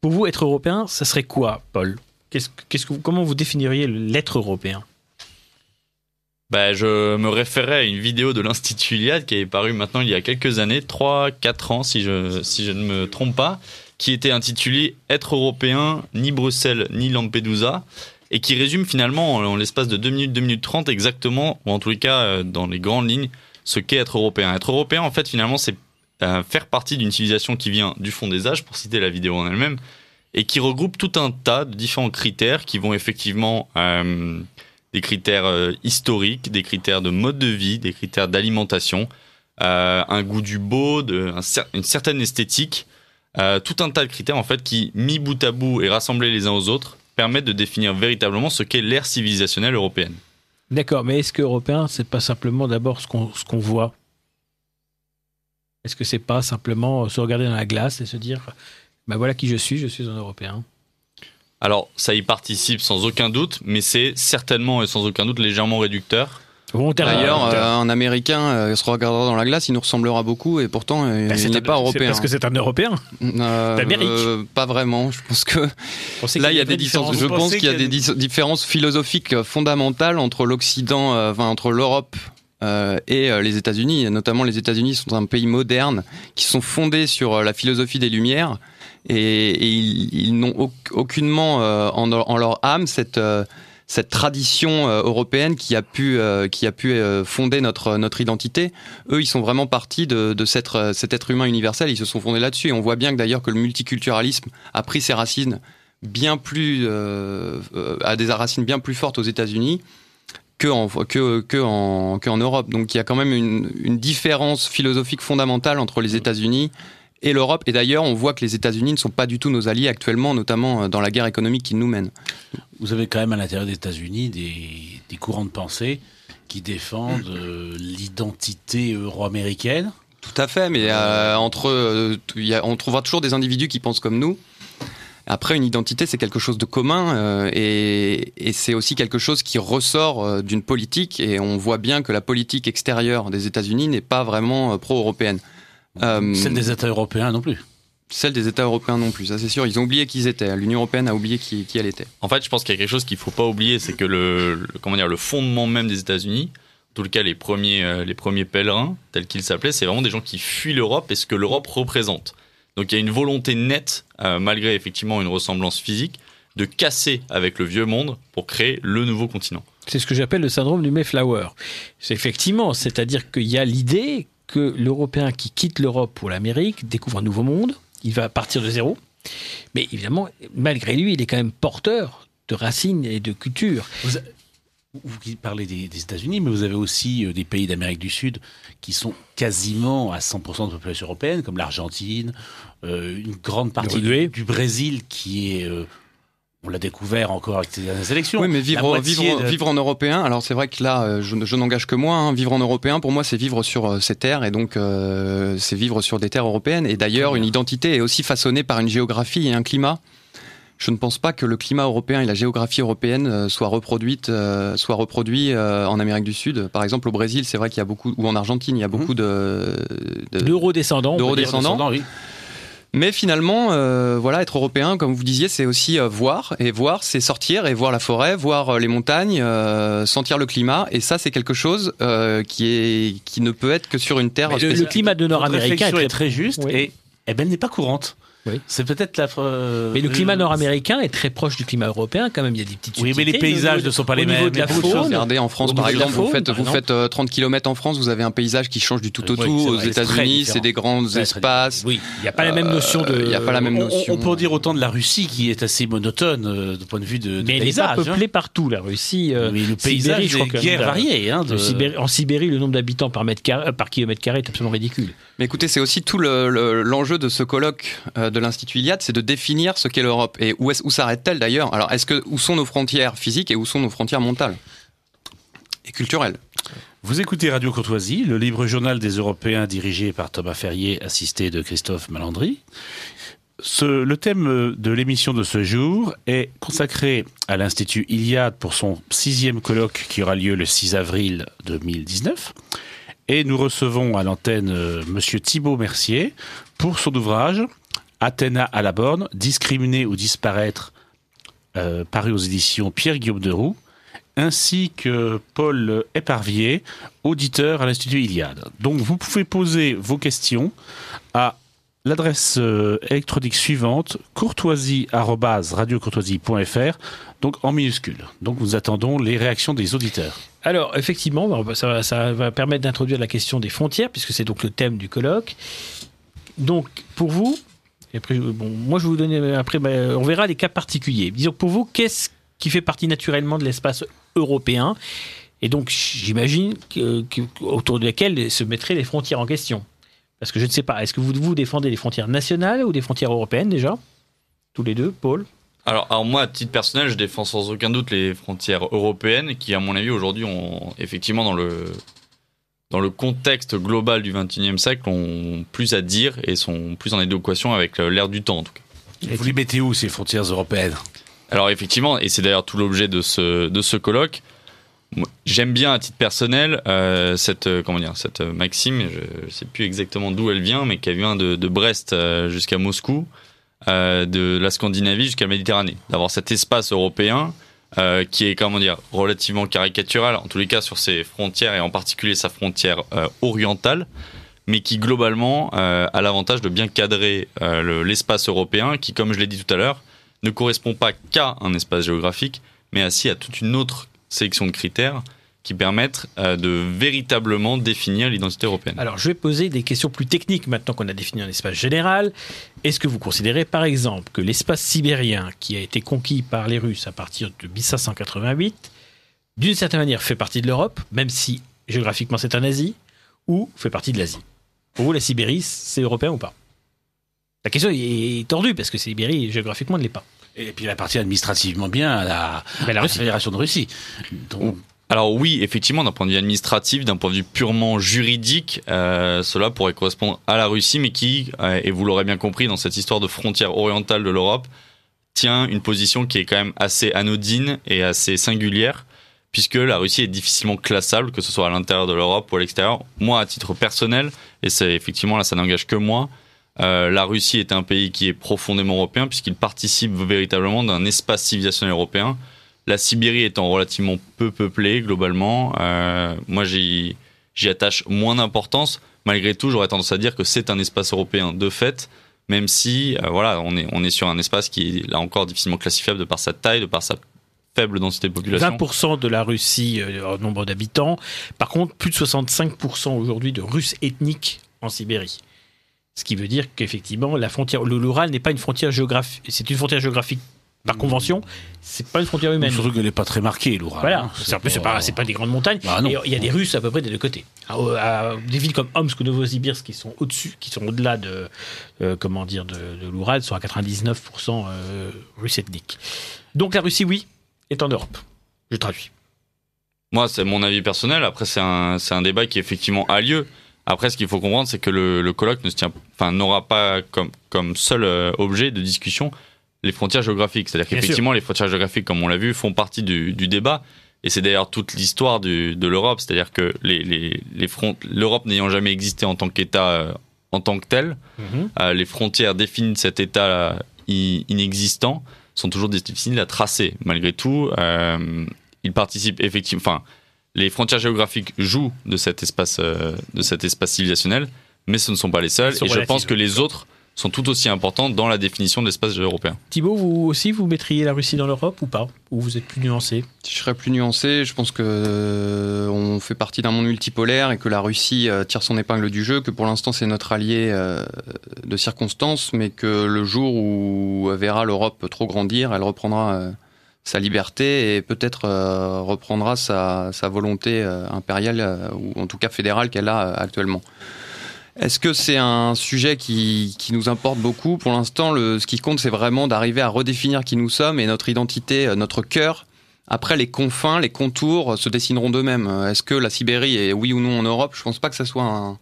Pour vous, être européen, ça serait quoi, Paul? Qu'est-ce, qu'est-ce que Comment vous définiriez l'être européen?
Bah, je me référais à une vidéo de l'Institut Iliad qui est parue maintenant il y a quelques années, 3-4 ans si je, si je ne me trompe pas, qui était intitulée Être européen, ni Bruxelles, ni Lampedusa, et qui résume finalement en, l'espace de 2 minutes, 2 minutes 30 exactement, ou en tous les cas euh, dans les grandes lignes, ce qu'est être européen. Être européen, en fait, finalement, c'est euh, faire partie d'une civilisation qui vient du fond des âges, pour citer la vidéo en elle-même, et qui regroupe tout un tas de différents critères qui vont effectivement... Euh, des critères euh, historiques, des critères de mode de vie, des critères d'alimentation, euh, un goût du beau, une certaine esthétique, euh, tout un tas de critères en fait qui, mis bout à bout et rassemblés les uns aux autres, permettent de définir véritablement ce qu'est l'ère civilisationnelle européenne.
D'accord, mais est-ce que européen, c'est pas simplement d'abord ce qu'on ce qu'on voit? Est-ce que c'est pas simplement se regarder dans la glace et se dire, ben voilà qui je suis, je suis un Européen?
Alors, ça y participe sans aucun doute, mais c'est certainement et sans aucun doute légèrement réducteur.
D'ailleurs, euh, un Américain euh, se regardera dans la glace, il nous ressemblera beaucoup et pourtant euh, bah, il n'est pas européen.
Parce que c'est un Européen d'Amérique.
pas vraiment. Je pense que là il y a des différences. Je pense qu'il y a des différences philosophiques fondamentales entre l'Occident, enfin entre l'Europe et les États-Unis. Notamment, les États-Unis sont un pays moderne qui sont fondés sur la philosophie des Lumières et, ils, n'ont aucunement euh, en, leur âme cette euh, cette tradition euh, européenne qui a pu qui a pu fonder notre notre identité. Eux, ils sont vraiment partis de, de cet être humain universel. Ils se sont fondés là-dessus. Et on voit bien que d'ailleurs que le multiculturalisme a pris ses racines bien plus à des racines bien plus fortes aux États-Unis que en, que, que, en, que en Europe. Donc il y a quand même une, une différence philosophique fondamentale entre les États-Unis et l'Europe. Et d'ailleurs, on voit que les États-Unis ne sont pas du tout nos alliés actuellement, notamment euh, dans la guerre économique qui nous mène.
Vous avez quand même à l'intérieur des États-Unis des, courants de pensée qui défendent euh, l'identité euro-américaine.
Tout à fait, mais euh, entre, on trouvera toujours des individus qui pensent comme nous. Après, une identité, c'est quelque chose de commun et, et c'est aussi quelque chose qui ressort d'une politique. Et on voit bien que la politique extérieure des États-Unis n'est pas vraiment pro-européenne.
Euh, celle des États européens non plus.
Celle des États européens non plus, ça c'est sûr. Ils ont oublié qui ils étaient. L'Union européenne a oublié qui, elle était.
En fait, je pense qu'il y a quelque chose qu'il ne faut pas oublier, c'est que le, comment dire, le fondement même des États-Unis, en tout cas les premiers, euh, les premiers pèlerins, tels qu'ils s'appelaient, c'est vraiment des gens qui fuient l'Europe et ce que l'Europe représente. Donc il y a une volonté nette, euh, malgré effectivement une ressemblance physique, de casser avec le vieux monde pour créer le nouveau continent.
C'est ce que j'appelle le syndrome du Mayflower. C'est effectivement, c'est-à-dire qu'il y a l'idée que l'Européen qui quitte l'Europe pour l'Amérique découvre un nouveau monde, il va partir de zéro, mais évidemment, malgré lui, il est quand même porteur de racines et de culture.
Vous, vous parlez des, des États-Unis, mais vous avez aussi euh, des pays d'Amérique du Sud qui sont quasiment à 100% de population européenne, comme l'Argentine, euh, une grande partie du Brésil qui est... euh, on l'a découvert encore avec ces dernières élections.
Oui, mais vivre,
moitié
vivre,
de-
vivre en européen, alors c'est vrai que là, euh, je, je n'engage que moi. hein. Vivre en européen, pour moi, c'est vivre sur euh, ces terres et donc euh, c'est vivre sur des terres européennes. Et d'ailleurs, une identité est aussi façonnée par une géographie et un climat. Je ne pense pas que le climat européen et la géographie européenne soient reproduites, euh, soient reproduits euh, en Amérique du Sud. Par exemple, au Brésil, c'est vrai qu'il y a beaucoup, ou en Argentine, il y a beaucoup de, de-
L'euro-descendant, on peut dire.
D'euro-descendant.
Descendants, oui.
Mais finalement, euh, voilà, être européen, comme vous disiez, c'est aussi euh, voir. Et voir, c'est sortir et voir la forêt, voir euh, les montagnes, euh, sentir le climat. Et ça, c'est quelque chose euh, qui, est, qui ne peut être que sur une terre
le, le climat de nord-américain est très
est très juste
Oui.
et eh ben, elle n'est pas courante.
Oui.
C'est peut-être la. euh,
Mais le climat
euh,
nord-américain est très proche du climat européen, quand même. Il y a des petites
Oui, mais les paysages ne sont pas les mêmes.
de la
Il y a beaucoup de choses.
faune,
Regardez en France, par exemple, vous faites,
par
vous
exemple.
faites euh, 30 km en France, vous avez un paysage qui change du tout au
Oui,
tout. Aux États-Unis, c'est des grands espaces.
Oui, il n'y a pas la même notion de.
il y a pas la même
On- on-
notion.
On, peut en dire autant de la Russie qui est assez monotone euh, du point de vue de, de
Mais elle n'est pas
paysage.
peuplée partout, la Russie.
hein.
euh,
Mais le paysage est guère varié. Hein,
en Sibérie, le nombre d'habitants par, mètre carré- euh, par kilomètre carré est absolument ridicule.
Mais écoutez, c'est aussi tout le- le- l'enjeu de ce colloque euh, de l'Institut Iliade, c'est de définir ce qu'est l'Europe. Et où, s'arrête-t-elle d'ailleurs? Alors, est-ce que où sont nos frontières physiques et où sont nos frontières mentales et culturelles?
Vous écoutez Radio Courtoisie, le libre journal des Européens dirigé par Thomas Ferrier, assisté de Christophe Malandry. Le thème de l'émission de ce jour est consacré à l'Institut Iliade pour son sixième colloque qui aura lieu le 6 avril 2019. Et nous recevons à l'antenne euh, Monsieur Thibault Mercier pour son ouvrage Athéna à la borne, discriminer ou disparaître, euh, paru aux éditions Pierre-Guillaume de Roux, ainsi que Paul Éparvier, auditeur à l'Institut Iliade. Donc vous pouvez poser vos questions à l'adresse euh, électronique suivante courtoisie@radiocourtoisie.fr donc en minuscule. Donc nous attendons les réactions des auditeurs.
Alors, effectivement, ça va permettre d'introduire la question des frontières, puisque c'est donc le thème du colloque. Donc, pour vous, et après, moi je vous donner, après, ben, on verra les cas particuliers. Disons, pour vous, qu'est-ce qui fait partie naturellement de l'espace européen? Et donc, j'imagine autour de laquelle se mettraient les frontières en question. Parce que je ne sais pas, est-ce que vous, vous défendez les frontières nationales ou des frontières européennes déjà? Tous les deux, Paul?
Alors, alors moi, à titre personnel, je défends sans aucun doute les frontières européennes qui, à mon avis, aujourd'hui, ont effectivement dans le dans le contexte global du XXIe siècle, ont plus à dire et sont plus en adéquation avec euh, l'ère du temps, en tout cas.
Vous les mettez où ces frontières européennes?
Alors effectivement, et c'est d'ailleurs tout l'objet de ce, de ce colloque, j'aime bien à titre personnel euh, cette, euh, comment dire, cette euh, maxime, je ne sais plus exactement d'où elle vient, mais qui vient de, de Brest jusqu'à Moscou, de la Scandinavie jusqu'à la Méditerranée, d'avoir cet espace européen euh, qui est, comment dire, relativement caricatural, en tous les cas sur ses frontières, et en particulier sa frontière euh, orientale, mais qui globalement euh, a l'avantage de bien cadrer le- l'espace européen, qui, comme je l'ai dit tout à l'heure, ne correspond pas qu'à un espace géographique, mais ainsi à toute une autre sélection de critères qui permettent euh, de véritablement définir l'identité européenne.
Alors, je vais poser des questions plus techniques maintenant qu'on a défini un espace général. Est-ce que vous considérez, par exemple, que l'espace sibérien, qui a été conquis par les Russes à partir de 1588, d'une certaine manière fait partie de l'Europe, même si géographiquement c'est en Asie, ou fait partie de l'Asie? Pour vous, la Sibérie, c'est européen ou pas? La question est tordue, parce que Sibérie, géographiquement, ne l'est pas.
Et puis elle appartient administrativement bien à la, à
la
la. Fédération de Russie. Donc,
Alors oui, effectivement, d'un point de vue administratif, d'un point de vue purement juridique, euh, cela pourrait correspondre à la Russie, mais qui, euh, et vous l'aurez bien compris, dans cette histoire de frontière orientale de l'Europe, tient une position qui est quand même assez anodine et assez singulière, puisque la Russie est difficilement classable, que ce soit à l'intérieur de l'Europe ou à l'extérieur. Moi, à titre personnel, et c'est effectivement là, ça n'engage que moi, euh, la Russie est un pays qui est profondément européen, puisqu'il participe véritablement d'un espace civilisationnel européen. La Sibérie étant relativement peu peuplée globalement, euh, moi j'y attache moins d'importance. Malgré tout, j'aurais tendance à dire que c'est un espace européen de fait, même si euh, voilà, on est, on est sur un espace qui est là encore difficilement classifiable de par sa taille, de par sa faible densité de population.
20% de la Russie euh, en nombre d'habitants. Par contre, plus de 65% aujourd'hui de Russes ethniques en Sibérie. Ce qui veut dire qu'effectivement, la frontière, le l'Oural n'est pas une frontière géographique, c'est une frontière géographique par convention, c'est pas une frontière humaine.
Surtout qu'elle n'est pas très marquée, l'Oural.
Voilà, c'est en plus, c'est pas, c'est pas des grandes montagnes.
Ah non.
Et il y a des Russes à peu près des deux côtés. À, à- des villes comme Omsk ou Novosibirsk qui sont au-dessus, qui sont au-delà de, euh, comment dire, de, de l'Oural, sont à 99% euh, russes ethniques. Donc la Russie, oui, est en Europe. Je traduis.
Moi, c'est mon avis personnel. Après, c'est un, c'est un débat qui effectivement a lieu. Après, ce qu'il faut comprendre, c'est que le, le colloque ne se tient, enfin, n'aura pas comme, comme seul euh, objet de discussion les frontières géographiques. C'est-à-dire qu'effectivement, les frontières géographiques, comme on l'a vu, font partie du, du débat. Et c'est d'ailleurs toute l'histoire de l'Europe. C'est-à-dire que les, les, les l'Europe n'ayant jamais existé en tant qu'État, euh, en tant que tel, euh, les frontières définies de cet État euh, inexistant sont toujours difficiles à tracer. Malgré tout, euh, ils participent effectivement. Enfin, les frontières géographiques jouent de cet espace, de cet espace civilisationnel, mais ce ne sont pas les seuls. Et je pense que les autres sont tout aussi importantes dans la définition de l'espace européen.
Thibaut, vous aussi, vous mettriez la Russie dans l'Europe ou pas? Ou vous êtes plus nuancé?
Je serais plus nuancé, je pense que euh, on fait partie d'un monde multipolaire et que la Russie euh, tire son épingle du jeu, que pour l'instant c'est notre allié euh, de circonstance, mais que le jour où elle verra l'Europe trop grandir, elle reprendra euh, sa liberté et peut-être euh, reprendra sa, sa volonté euh, impériale euh, ou en tout cas fédérale qu'elle a euh, actuellement. Est-ce que c'est un sujet qui, qui nous importe beaucoup Pour l'instant, le- ce qui compte, c'est vraiment d'arriver à redéfinir qui nous sommes et notre identité, euh, notre cœur. Après, les confins, les contours euh, se dessineront d'eux-mêmes. Euh, Est-ce que la Sibérie est oui ou non en Europe? Je pense pas que ça soit un-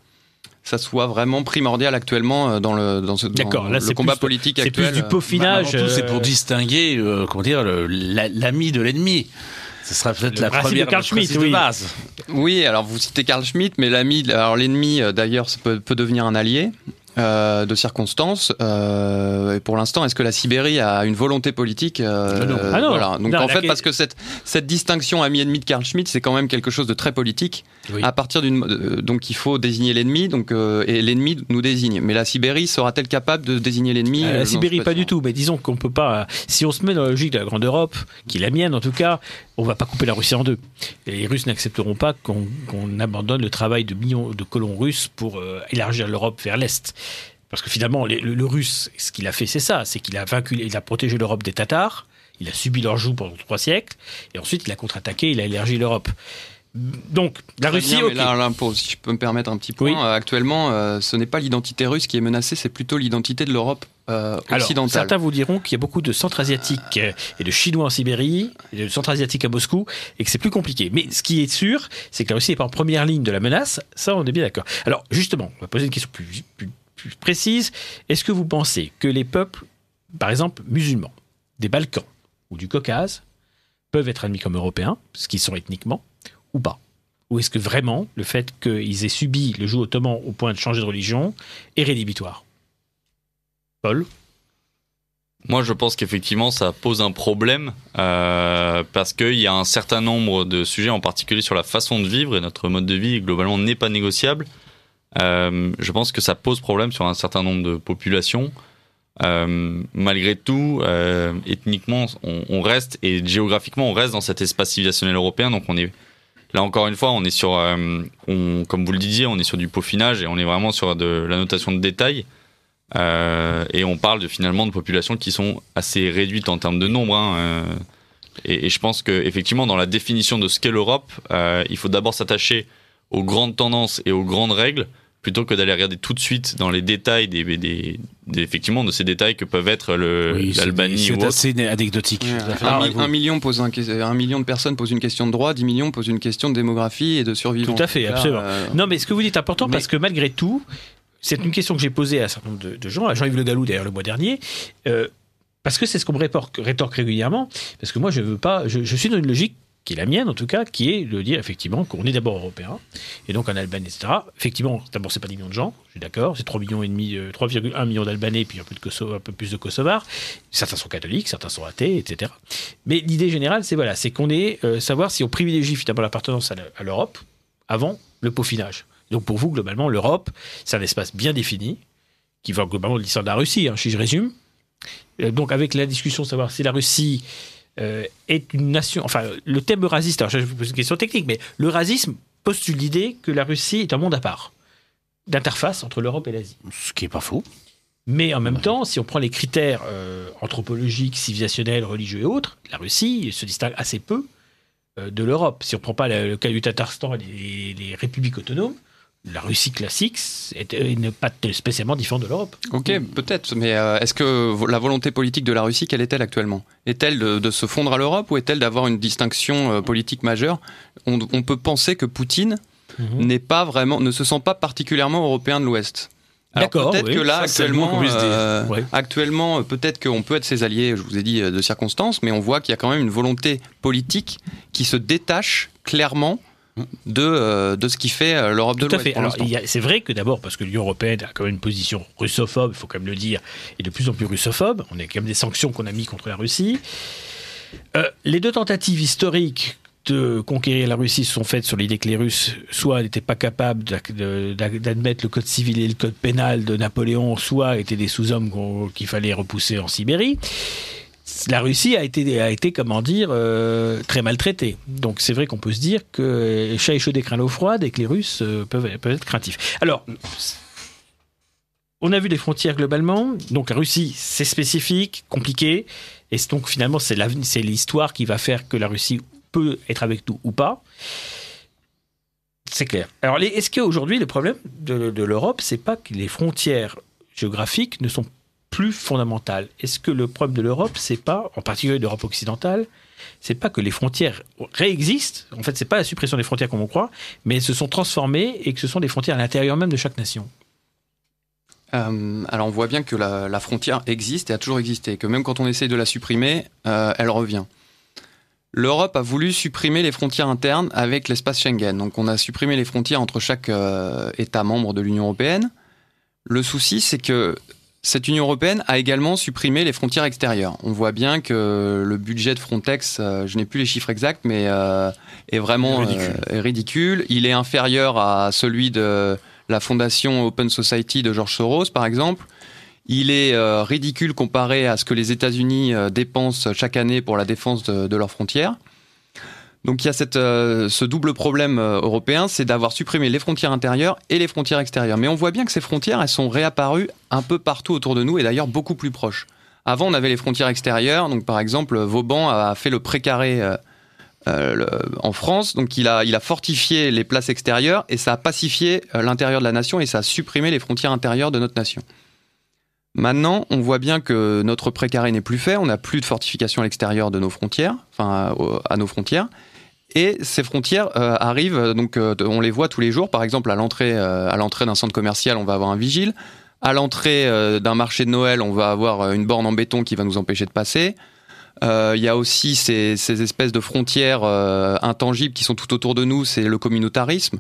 ça soit vraiment primordial actuellement dans le dans ce dans
là,
le
c'est
combat
plus-
politique
C'est
actuel.
plus du peaufinage.
Bah, c'est pour distinguer, euh, comment dire, l'ami de l'ennemi. Ce sera peut-être la première
de Carl Schmitt,
de
oui.
base.
Oui, alors vous citez Carl Schmitt, mais l'ami, alors l'ennemi euh, d'ailleurs peut devenir un allié euh, de circonstance. Euh, et pour l'instant, est-ce que la Sibérie a une volonté politique euh,
Ah non.
Ah non.
Voilà. Donc
Non,
en fait, parce que cette cette distinction ami-ennemi de Carl Schmitt, c'est quand même quelque chose de très politique.
Oui.
À partir d'une, donc il faut désigner l'ennemi, donc et l'ennemi nous désigne. Mais la Sibérie sera-t-elle capable de désigner l'ennemi
la Sibérie, pas du tout. Mais disons qu'on peut pas. Si on se met dans la logique de la Grande Europe, qui est la mienne en tout cas, on va pas couper la Russie en deux. Et les Russes n'accepteront pas qu'on abandonne le travail de millions de colons russes pour élargir l'Europe vers l'est. Parce que finalement, les- le, le Russe, ce qu'il a fait, c'est ça, c'est qu'il a vaincu, il a protégé l'Europe des Tatars. Il a subi leur joug pendant trois siècles, et ensuite il a contre-attaqué, il a élargi l'Europe. Donc la
Très
Russie,
bien, mais là, là, pour- si je peux me permettre un petit point,
Oui.
euh, actuellement, euh, ce n'est pas l'identité russe qui est menacée, c'est plutôt l'identité de l'Europe euh,
Alors,
occidentale.
certains vous diront qu'il y a beaucoup de centra-asiatiques euh, et de chinois en Sibérie, et de centra-asiatiques à Moscou, et que c'est plus compliqué. Mais ce qui est sûr, c'est que la Russie n'est pas en première ligne de la menace. Ça, on est bien d'accord. Alors, justement, on va poser une question plus, plus- plus précise. Est-ce que vous pensez que les peuples, par exemple, musulmans, des Balkans ou du Caucase, peuvent être admis comme européens, ce qu'ils sont ethniquement, ou pas? Ou est-ce que vraiment le fait qu'ils aient subi le joug ottoman au point de changer de religion est rédhibitoire? Paul?
Moi, je pense qu'effectivement, ça pose un problème euh, parce qu'il y a un certain nombre de sujets, en particulier sur la façon de vivre, et notre mode de vie, globalement, n'est pas négociable. Euh, je pense que ça pose problème sur un certain nombre de populations. Euh, malgré tout, euh, ethniquement, on, reste, et géographiquement, on reste dans cet espace civilisationnel européen, donc on est... Là encore une fois, on est sur, comme vous le disiez, on est sur du peaufinage et on est vraiment sur de la notation de détails. Euh, et on parle de, finalement de populations qui sont assez réduites en termes de nombre. hein, et, et je pense que effectivement, dans la définition de ce qu'est l'Europe, il faut d'abord s'attacher aux grandes tendances et aux grandes règles plutôt que d'aller regarder tout de suite dans les détails des, des, des- effectivement de ces détails que peuvent être le
Oui, c'est-
l'Albanie
c'est
ou autre.
assez anecdotique.
Ouais, un, million pose un, million de personnes posent une question de droit, 10 millions posent une question de démographie et de survivance.
Tout à fait,
Là,
absolument.
euh,
Non, mais ce que vous dites est important
Mais-
parce que malgré tout, c'est une question que j'ai posée à un certain nombre de, de gens, à Jean-Yves Le Gallou d'ailleurs le mois dernier, euh, parce que c'est ce qu'on me rétorque, rétorque régulièrement, parce que moi je veux pas, je, je suis dans une logique qui est la mienne en tout cas, qui est de dire effectivement qu'on est d'abord européen, et donc en Albanie, etc. Effectivement, d'abord c'est pas des millions de gens, je suis d'accord, c'est 3 millions et demi, euh, 3,1 millions d'Albanais, puis un peu, de un peu plus de Kosovars. Certains sont catholiques, certains sont athées, etc. Mais l'idée générale, c'est voilà, c'est qu'on est euh, savoir si on privilégie finalement l'appartenance à la- à l'Europe avant le peaufinage. Donc pour vous, globalement, l'Europe, c'est un espace bien défini, qui va globalement de l'histoire de la Russie, hein, si je résume. Euh, donc avec la discussion de savoir si la Russie euh, est une nation, enfin le thème eurasiste, alors je vous pose une question technique, mais l'eurasisme postule l'idée que la Russie est un monde à part, d'interface entre l'Europe et l'Asie.
Ce qui est pas faux.
Mais en même temps, si on prend les critères euh, anthropologiques, civilisationnels, religieux et autres, la Russie se distingue assez peu euh, de l'Europe. Si on ne prend pas le, le cas du Tatarstan et les, les républiques autonomes, la Russie classique est- euh, n'est pas spécialement différente de l'Europe.
Ok, peut-être, mais euh, est-ce que la volonté politique de la Russie, quelle est-elle actuellement? Est-elle de, de se fondre à l'Europe ou est-elle d'avoir une distinction euh, politique majeure? On, on peut penser que Poutine
Mhm.
n'est pas vraiment, ne se sent pas particulièrement européen de l'Ouest. Alors
D'accord,
Peut-être
oui.
que là, actuellement, euh,
Ouais.
actuellement, peut-être qu'on peut être ses alliés. Je vous ai dit de circonstances, mais on voit qu'il y a quand même une volonté politique qui se détache clairement de de, de ce qui fait euh, l'Europe de
Tout à
l'Ouest.
fait. c'est vrai que d'abord, parce que l'Union européenne a quand même une position russophobe, il faut quand même le dire, et de plus en plus russophobe. On a quand même des sanctions qu'on a mis contre la Russie. Euh, les deux tentatives historiques de conquérir la Russie se sont faites sur l'idée que les Russes, soit n'étaient pas capables d'admettre le code civil et le code pénal de Napoléon, soit étaient des sous-hommes qu'il fallait repousser en Sibérie. La Russie a été, a été comment dire, euh, très maltraitée. Donc c'est vrai qu'on peut se dire que chat échaudé craint l'eau froide et que les Russes euh, peuvent, être craintifs. Alors, on a vu les frontières globalement. Donc la Russie, c'est spécifique, compliqué. Et donc finalement, c'est l'histoire qui va faire que la Russie peut être avec nous ou pas. C'est clair. Alors, est-ce qu'aujourd'hui, le problème de, de l'Europe, c'est pas que les frontières géographiques ne sont plus fondamentales Est-ce que le problème de l'Europe, c'est pas, en particulier de l'Europe occidentale, c'est pas que les frontières réexistent En fait, c'est pas la suppression des frontières comme on croit, mais elles se sont transformées et que ce sont des frontières à l'intérieur même de chaque nation?
Euh, alors on voit bien que la, la frontière existe et a toujours existé, que même quand on essaye de la supprimer, euh, elle revient. L'Europe a voulu supprimer les frontières internes avec l'espace Schengen. Donc on a supprimé les frontières entre chaque euh, État membre de l'Union européenne. Le souci, c'est que cette Union européenne a également supprimé les frontières extérieures. On voit bien que le budget de Frontex, euh, je n'ai plus les chiffres exacts, mais euh, est vraiment
Ridicule.
euh, est ridicule. Il est inférieur à celui de la fondation Open Society de George Soros, par exemple. Il est euh, ridicule comparé à ce que les États-Unis dépensent chaque année pour la défense de, de leurs frontières. Donc il y a euh, ce double problème euh, européen, c'est d'avoir supprimé les frontières intérieures et les frontières extérieures. Mais on voit bien que ces frontières, elles sont réapparues un peu partout autour de nous et d'ailleurs beaucoup plus proches. Avant, on avait les frontières extérieures. Donc par exemple, Vauban a fait le précaré euh, en France. Donc il a, fortifié les places extérieures et ça a pacifié l'intérieur de la nation et ça a supprimé les frontières intérieures de notre nation. Maintenant, on voit bien que notre précaré n'est plus fait, on n'a plus de fortification à l'extérieur de nos frontières, enfin à nos frontières, et ces frontières euh, arrivent, euh, donc euh, on les voit tous les jours. Par exemple, à l'entrée, à l'entrée d'un centre commercial, on va avoir un vigile. À l'entrée d'un marché de Noël, on va avoir une borne en béton qui va nous empêcher de passer. Il y a aussi ces, ces espèces de frontières intangibles qui sont tout autour de nous, c'est le communautarisme.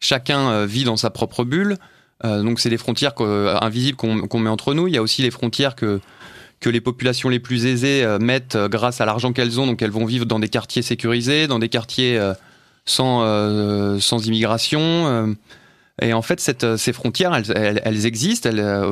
Chacun vit dans sa propre bulle. Donc c'est des frontières invisibles qu'on met entre nous. Il y a aussi les frontières que, que les populations les plus aisées euh, mettent euh, grâce à l'argent qu'elles ont. Donc elles vont vivre dans des quartiers sécurisés, dans des quartiers euh, sans, sans immigration. et en fait, cette, ces frontières, elles, existent.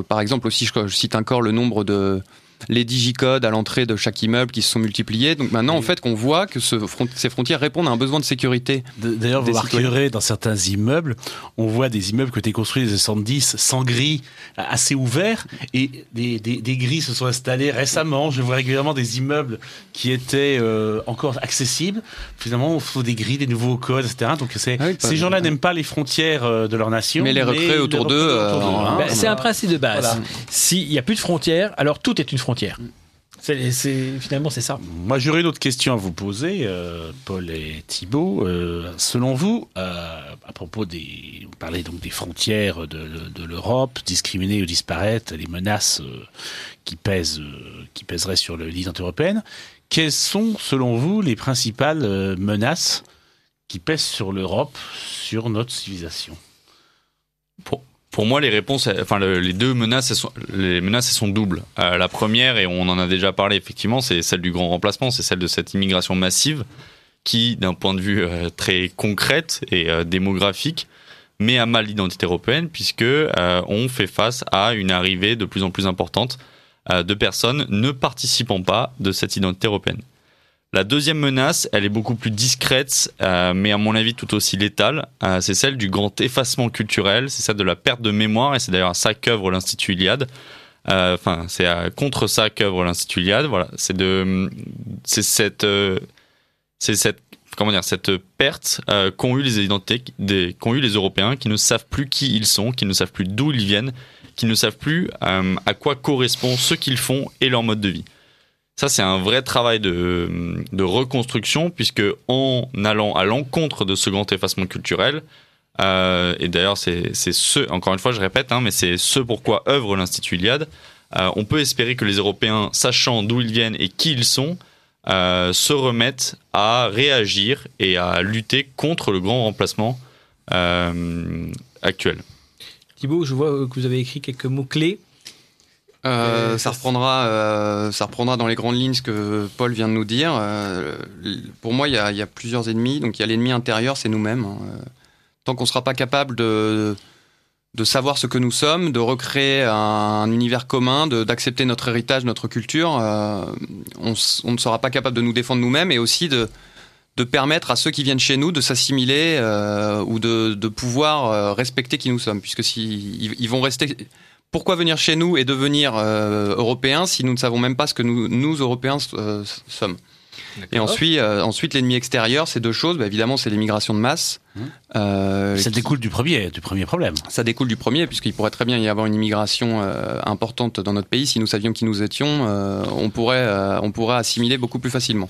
Par exemple, aussi, je cite encore le nombre de les digicodes à l'entrée de chaque immeuble qui se sont multipliés. Donc maintenant, en fait, qu'on voit que ce front- ces frontières répondent à un besoin de sécurité.
D'ailleurs, vous remarquerez dans certains immeubles, on voit des immeubles qui ont été construits dans les années 70 sans grilles, assez ouverts, et des, des, des grilles se sont installées récemment. Je vois régulièrement des immeubles qui étaient euh, encore accessibles. Finalement, il faut des grilles, des nouveaux codes, etc. Donc
Ah oui,
ces gens-là n'aiment pas les frontières euh, de leur nation.
Mais les recréer autour d'eux, euh,
hein.
Ben, c'est un
Voilà.
principe de base.
Voilà.
S'il n'y a plus de frontières, alors tout est une frontière. C'est, c'est- finalement, c'est ça.
Moi, j'aurais une autre question à vous poser, euh, Paul et Thibault. Euh, selon vous, euh, à propos des, vous parlez donc des frontières de, de- de l'Europe, discriminées ou disparaître, les menaces euh, qui pèsent, euh, qui pèseraient sur le l'identité européenne. Quelles sont, selon vous, les principales euh, menaces qui pèsent sur l'Europe, sur notre civilisation?
Pour moi, les réponses, enfin le- les deux menaces, sont, les menaces, sont doubles. Euh, la première, et on en a déjà parlé effectivement, c'est celle du grand remplacement, c'est celle de cette immigration massive qui, d'un point de vue euh, très concrète et euh, démographique, met à mal l'identité européenne puisque on fait face à une arrivée de plus en plus importante de personnes ne participant pas de cette identité européenne. La deuxième menace, elle est beaucoup plus discrète, euh, mais à mon avis tout aussi létale. Euh, c'est celle du grand effacement culturel, c'est celle de la perte de mémoire, et c'est d'ailleurs ça qu'œuvre l'Institut Iliade. Euh, Enfin, c'est contre ça qu'œuvre l'Institut Iliade. Voilà, c'est de, c'est cette, c'est cette, comment dire, cette perte qu'ont eu les identités, qu'ont eu les Européens, qui ne savent plus qui ils sont, qui ne savent plus d'où ils viennent, qui ne savent plus à quoi correspond ce qu'ils font et leur mode de vie. Ça, c'est un vrai travail de, reconstruction, puisque en allant à l'encontre de ce grand effacement culturel, euh, et d'ailleurs, c'est ce, encore une fois, je répète, hein, mais c'est ce pourquoi œuvre l'Institut Iliade, euh, on peut espérer que les Européens, sachant d'où ils viennent et qui ils sont, euh, se remettent à réagir et à lutter contre le grand remplacement actuel.
Thibaut, je vois que vous avez écrit quelques mots-clés.
Euh, ça, reprendra, euh, ça reprendra dans les grandes lignes ce que Paul vient de nous dire. Euh, pour moi, il y, a, il y a plusieurs ennemis. Donc, il y a l'ennemi intérieur, c'est nous-mêmes. hein. Tant qu'on ne sera pas capable de, de savoir ce que nous sommes, de recréer un, un univers commun, d'accepter notre héritage, notre culture, on, ne sera pas capable de nous défendre nous-mêmes et aussi de, de permettre à ceux qui viennent chez nous de s'assimiler ou de, de pouvoir respecter qui nous sommes. Puisque si, ils, ils vont rester pourquoi venir chez nous et devenir euh, européens si nous ne savons même pas ce que nous, nous Européens, euh, sommes? Et ensuite, euh, ensuite l'ennemi extérieur, c'est deux choses. Bah, évidemment, c'est l'immigration de masse.
Mhm.
Euh,
Ça
qui-
découle du premier, du premier problème.
ça découle du premier, puisqu'il pourrait très bien y avoir une immigration euh, importante dans notre pays. Si nous savions qui nous étions, on, pourrait, on pourrait assimiler beaucoup plus facilement.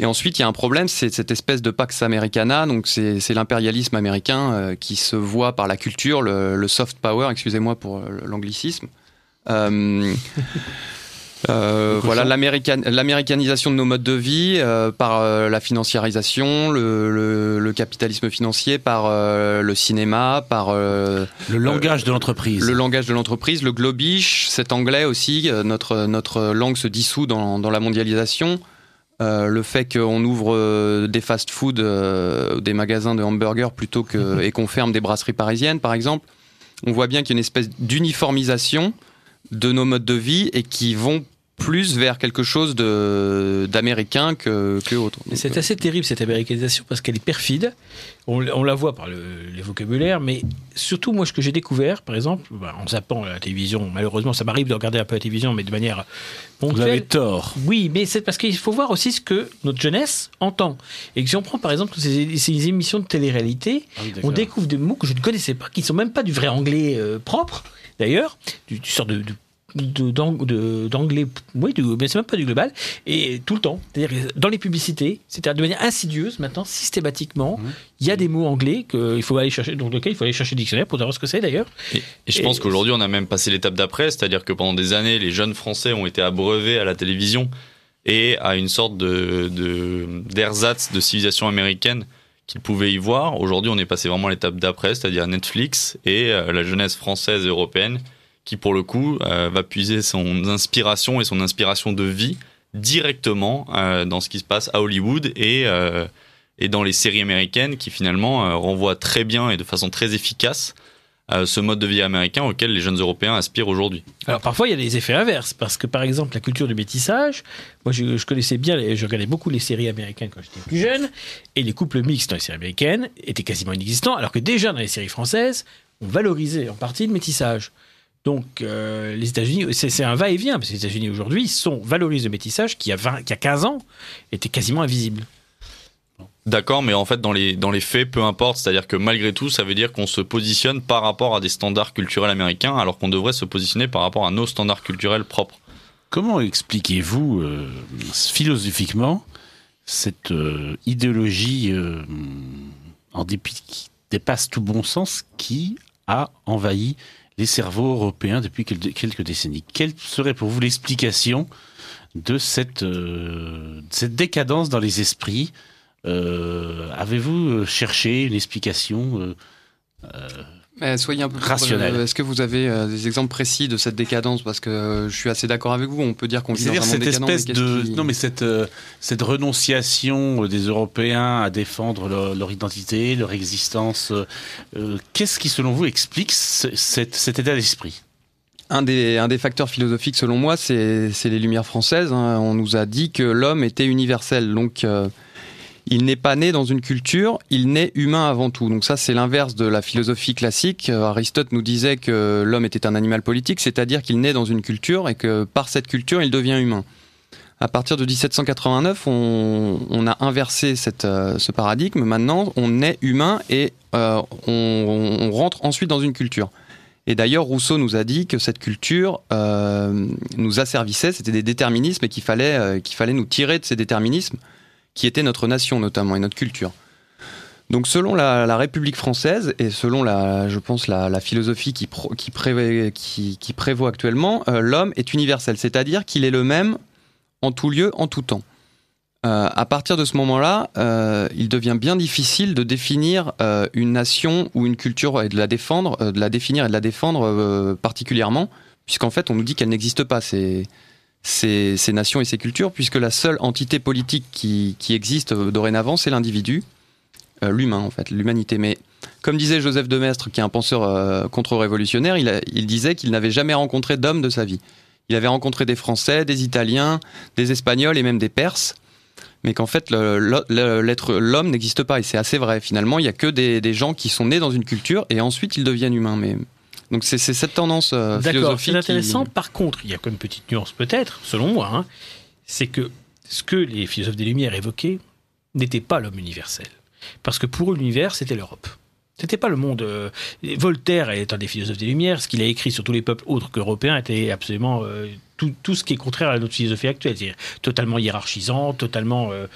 Et ensuite, il y a un problème, c'est cette espèce de Pax Americana, donc c'est l'impérialisme américain euh, qui se voit par la culture, le, le soft power, excusez-moi pour euh, l'anglicisme. Euh, euh, voilà l'américan- l'américanisation de nos modes de vie euh, par euh, la financiarisation, le, le- le capitalisme financier, par le cinéma, par
Le langage de l'entreprise.
le langage de l'entreprise, le globish, cet anglais aussi, notre, notre langue se dissout dans, dans la mondialisation. Euh, le fait qu'on ouvre euh, des fast-food, euh, des magasins de hamburgers plutôt que et qu'on ferme des brasseries parisiennes, par exemple, on voit bien qu'il y a une espèce d'uniformisation de nos modes de vie et qui vont plus vers quelque chose de d'américain que, que autre.
C'est
euh,
assez terrible cette américanisation parce qu'elle est perfide. On, la voit par le, les vocabulaires, mais surtout moi ce que j'ai découvert, par exemple, bah, en zappant la télévision, malheureusement ça m'arrive de regarder un peu la télévision, mais de manière
Vous
ponctuelle.
avez tort.
Oui, mais c'est parce qu'il faut voir aussi ce que notre jeunesse entend. Et que si on prend par exemple ces, ces émissions de télé-réalité,
Ah oui,
on découvre des mots que je ne connaissais pas, qui ne sont même pas du vrai anglais euh, propre, d'ailleurs, du, du sort de- d'anglais, oui, du- mais c'est même pas du global, et tout le temps. C'est-à-dire dans les publicités, c'est-à-dire de manière insidieuse maintenant, systématiquement,
Mhm.
il y a des mots anglais qu'il faut aller chercher, donc lequel il faut aller chercher le dictionnaire pour savoir ce que c'est d'ailleurs.
Et, et je
Et-
pense qu'aujourd'hui, on a même passé l'étape d'après, c'est-à-dire que pendant des années, les jeunes Français ont été abreuvés à la télévision et à une sorte de de- d'ersatz de civilisation américaine qu'ils pouvaient y voir. Aujourd'hui, on est passé vraiment à l'étape d'après, c'est-à-dire Netflix et euh, la jeunesse française et européenne qui, pour le coup, euh, va puiser son inspiration et son inspiration de vie directement euh, dans ce qui se passe à Hollywood et, euh, et dans les séries américaines qui finalement renvoient très bien et de façon très efficace ce mode de vie américain auquel les jeunes Européens aspirent aujourd'hui.
Alors parfois il y a des effets inverses parce que par exemple la culture du métissage, moi je, je connaissais bien, les- je regardais beaucoup les séries américaines quand j'étais plus jeune et les couples mixtes dans les séries américaines étaient quasiment inexistants alors que déjà dans les séries françaises on valorisait en partie le métissage. Donc euh, les États-Unis, c'est un va-et-vient parce que les États-Unis aujourd'hui sont valorisent le métissage qui a 20, qui a 15 ans était quasiment invisible.
D'accord, mais en fait, dans les, dans les faits, peu importe. C'est-à-dire que malgré tout, ça veut dire qu'on se positionne par rapport à des standards culturels américains, alors qu'on devrait se positionner par rapport à nos standards culturels propres.
Comment expliquez-vous euh, philosophiquement cette euh, idéologie euh, en dépit qui dépasse tout bon sens qui a envahi les cerveaux européens depuis quel- quelques décennies. Quelle serait pour vous l'explication de cette, euh, cette décadence dans les esprits? Euh, Avez-vous euh, cherché une explication euh, euh,
Mais soyez un peu plus
Rationnel.
euh, Est-ce que vous avez euh, des exemples précis de cette décadence? Parce que euh, je suis assez d'accord avec vous. On peut dire qu'on vit dans un
cette
décadent. mais
espèce de
qui-
non mais cette euh, cette renonciation des Européens à défendre leur, leur identité, leur existence. Qu'est-ce qui selon vous explique cet état d'esprit?
Un des, un des facteurs philosophiques, selon moi, c'est c'est les Lumières françaises. hein. On nous a dit que l'homme était universel. Donc, euh, il n'est pas né dans une culture, il naît humain avant tout. Donc ça, c'est l'inverse de la philosophie classique. Euh, Aristote nous disait que l'homme était un animal politique, c'est-à-dire qu'il naît dans une culture et que par cette culture, il devient humain. À partir de 1789, on, a inversé euh, ce paradigme. Maintenant, on est humain et euh, on, rentre ensuite dans une culture. Et d'ailleurs, Rousseau nous a dit que cette culture nous asservissait, c'était des déterminismes et qu'il fallait, qu'il fallait nous tirer de ces déterminismes qui étaient notre nation notamment et notre culture. Donc selon la, République française et selon la, je pense la, philosophie qui, pro- prévaut actuellement, euh, l'homme est universel, c'est-à-dire qu'il est le même en tout lieu, en tout temps. Euh, à partir de ce moment-là, euh, il devient bien difficile de définir une nation ou une culture et de la défendre, de la définir et de la défendre particulièrement, puisqu'en fait, on nous dit qu'elle n'existe pas ces, nations et ces cultures, puisque la seule entité politique qui, existe euh, dorénavant, c'est l'individu, euh, l'humain en fait, l'humanité. Mais comme disait Joseph de Maistre, qui est un penseur euh, contre-révolutionnaire, il, disait qu'il n'avait jamais rencontré d'homme de sa vie. Il avait rencontré des Français, des Italiens, des Espagnols et même des Perses mais qu'en fait l'homme n'existe pas et c'est assez vrai finalement il y a que des, des gens qui sont nés dans une culture et ensuite ils deviennent humains mais donc c'est cette tendance euh, philosophique
c'est intéressant.
qui-
Par contre, il y a comme une petite nuance peut-être, selon moi, hein, c'est que ce que les philosophes des Lumières évoquaient n'était pas l'homme universel. Parce que pour eux, l'univers, c'était l'Europe. C'était pas le monde. euh, Voltaire est un des philosophes des Lumières. Ce qu'il a écrit sur tous les peuples autres qu'européens était absolument euh, tout, tout ce qui est contraire à notre philosophie actuelle. C'est-à-dire totalement hiérarchisant, totalement. euh,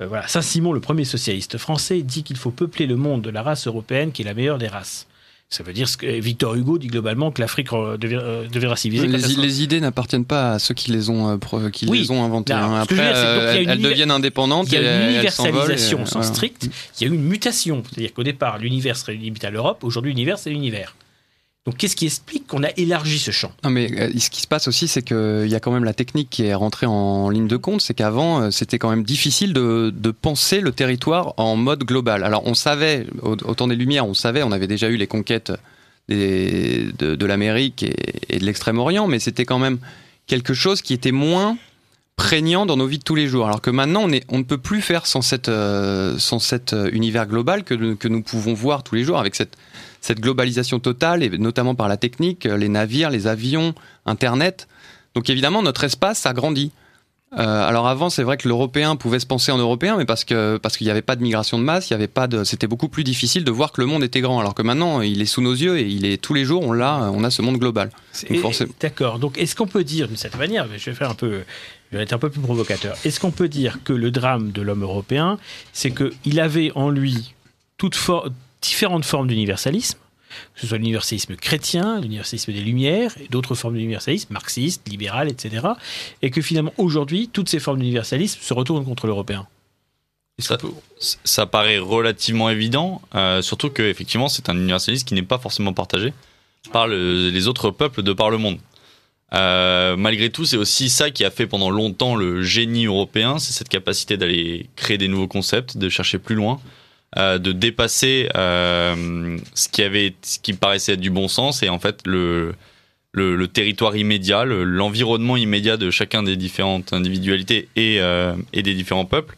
voilà. Saint-Simon, le premier socialiste français, dit qu'il faut peupler le monde de la race européenne qui est la meilleure des races. Ça veut dire ce que Victor Hugo dit globalement que l'Afrique euh, devient- euh, deviendra civilisée.
les,
sera-
les idées n'appartiennent pas à ceux qui les ont euh, pro- qui
Oui.
les ont inventées.
Non,
hein. Après,
dire,
euh, elles, deviennent indépendantes.
Il y a une universalisation au sens
voilà.
strict, il y a eu une mutation. C'est-à-dire qu'au départ, l'univers serait limité à l'Europe, aujourd'hui l'univers c'est l'univers. Donc qu'est-ce qui explique qu'on a élargi ce champ?
Non, mais euh, ce qui se passe aussi, c'est qu'il y a quand même la technique qui est rentrée en ligne de compte. C'est qu'avant, euh, c'était quand même difficile de, penser le territoire en mode global. Alors, on savait, au, temps des Lumières, on savait, on avait déjà eu les conquêtes de, l'Amérique et, de l'Extrême-Orient, mais c'était quand même quelque chose qui était moins prégnant dans nos vies de tous les jours. Alors que maintenant, on, ne peut plus faire sans, euh, cet univers global que nous pouvons voir tous les jours avec cette, cette globalisation totale, et notamment par la technique, euh, les navires, les avions, Internet. Donc évidemment, notre espace s'agrandit. Euh, alors avant, c'est vrai que l'Européen pouvait se penser en Européen, mais parce que parce qu'il n'y avait pas de migration de masse, il y avait pas de, c'était beaucoup plus difficile de voir que le monde était grand. Alors que maintenant, il est sous nos yeux et il est tous les jours, on l'a, on a ce monde global.
D'accord. Donc est-ce qu'on peut dire d'une certaine manière, mais je vais faire un peu, je vais être un peu plus provocateur. Est-ce qu'on peut dire que le drame de l'homme européen, c'est qu'il avait en lui toutes for- différentes formes d'universalisme, que ce soit l'universalisme chrétien, l'universalisme des Lumières, et d'autres formes d'universalisme, marxiste, libéral, etc. Et que finalement, aujourd'hui, toutes ces formes d'universalisme se retournent contre l'européen.
Ça- paraît relativement évident, euh, surtout que effectivement c'est un universalisme qui n'est pas forcément partagé par le- les autres peuples de par le monde. Euh, malgré tout, c'est aussi ça qui a fait pendant longtemps le génie européen, c'est cette capacité d'aller créer des nouveaux concepts, de chercher plus loin, euh, de dépasser euh, ce qui avait, ce qui paraissait être du bon sens et en fait le le, territoire immédiat, le- l'environnement immédiat de chacun des différentes individualités et, euh, et des différents peuples.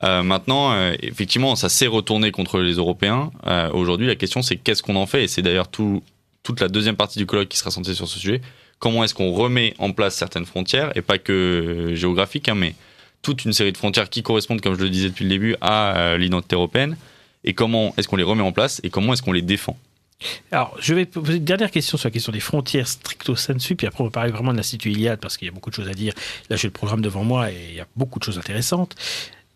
Maintenant, effectivement, ça s'est retourné contre les Européens. Aujourd'hui, la question, c'est qu'est-ce qu'on en fait? Et c'est d'ailleurs tout, toute la deuxième partie du colloque qui sera centrée sur ce sujet. Comment est-ce qu'on remet en place certaines frontières, et pas que géographiques, hein, mais toute une série de frontières qui correspondent, comme je le disais depuis le début, à euh, l'identité européenne Et comment est-ce qu'on les remet en place Et comment est-ce qu'on les défend?
Alors, je vais poser une dernière question sur la question des frontières stricto sensu, puis après on va parler vraiment de l'Institut Iliade, parce qu'il y a beaucoup de choses à dire. Là, j'ai le programme devant moi et il y a beaucoup de choses intéressantes.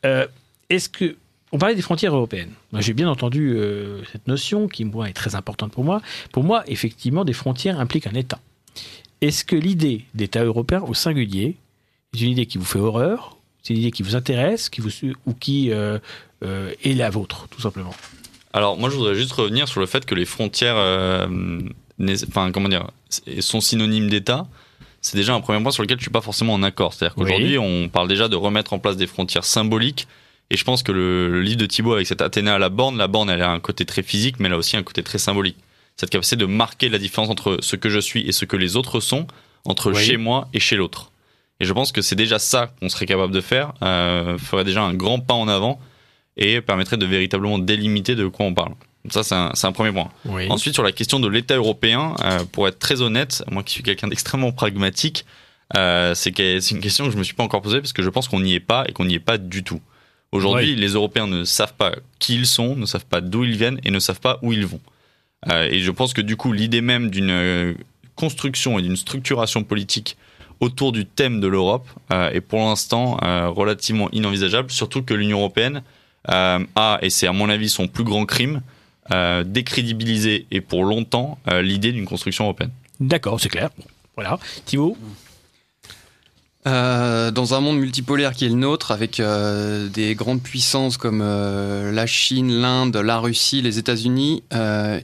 Euh, Est-ce que. On parlait des frontières européennes. J'ai bien entendu euh, cette notion qui, moi, est très importante pour moi. Pour moi, effectivement, des frontières impliquent un État. Est-ce que l'idée d'État européen au singulier est une idée qui vous fait horreur C'est une idée qui vous intéresse qui vous, ou qui euh, euh, est la vôtre, tout simplement
Alors, moi, je voudrais juste revenir sur le fait que les frontières, euh, enfin, comment dire, sont synonymes d'État. C'est déjà un premier point sur lequel je suis pas forcément en accord. C'est-à-dire
Oui.
qu'aujourd'hui, on parle déjà de remettre en place des frontières symboliques. Et je pense que le, le livre de Thibaut avec cette Athéna à la borne, la borne, elle a un côté très physique, mais elle a aussi un côté très symbolique. Cette capacité de marquer la différence entre ce que je suis et ce que les autres sont, entre
Oui.
chez moi et chez l'autre. Et je pense que c'est déjà ça qu'on serait capable de faire, euh, ferait déjà un grand pas en avant et permettrait de véritablement délimiter de quoi on parle. Ça, c'est un, premier point.
Oui.
Ensuite, sur la question de l'État européen, euh, pour être très honnête, moi qui suis quelqu'un d'extrêmement pragmatique, euh, c'est une question que je me suis pas encore posée parce que je pense qu'on n'y est pas et qu'on n'y est pas du tout. Aujourd'hui,
Oui.
les Européens ne savent pas qui ils sont, ne savent pas d'où ils viennent et ne savent pas où ils vont. Euh, et je pense que du coup, l'idée même d'une construction et d'une structuration politique autour du thème de l'Europe euh, est pour l'instant euh, relativement inenvisageable, surtout que l'Union européenne euh, a, et c'est à mon avis son plus grand crime, euh, décrédibilisé et pour longtemps euh, l'idée d'une construction européenne.
D'accord, c'est clair. Voilà. Thibaut
Euh, dans un monde multipolaire qui est le nôtre, avec euh, des grandes puissances comme euh, la Chine, l'Inde, la Russie, les États-Unis,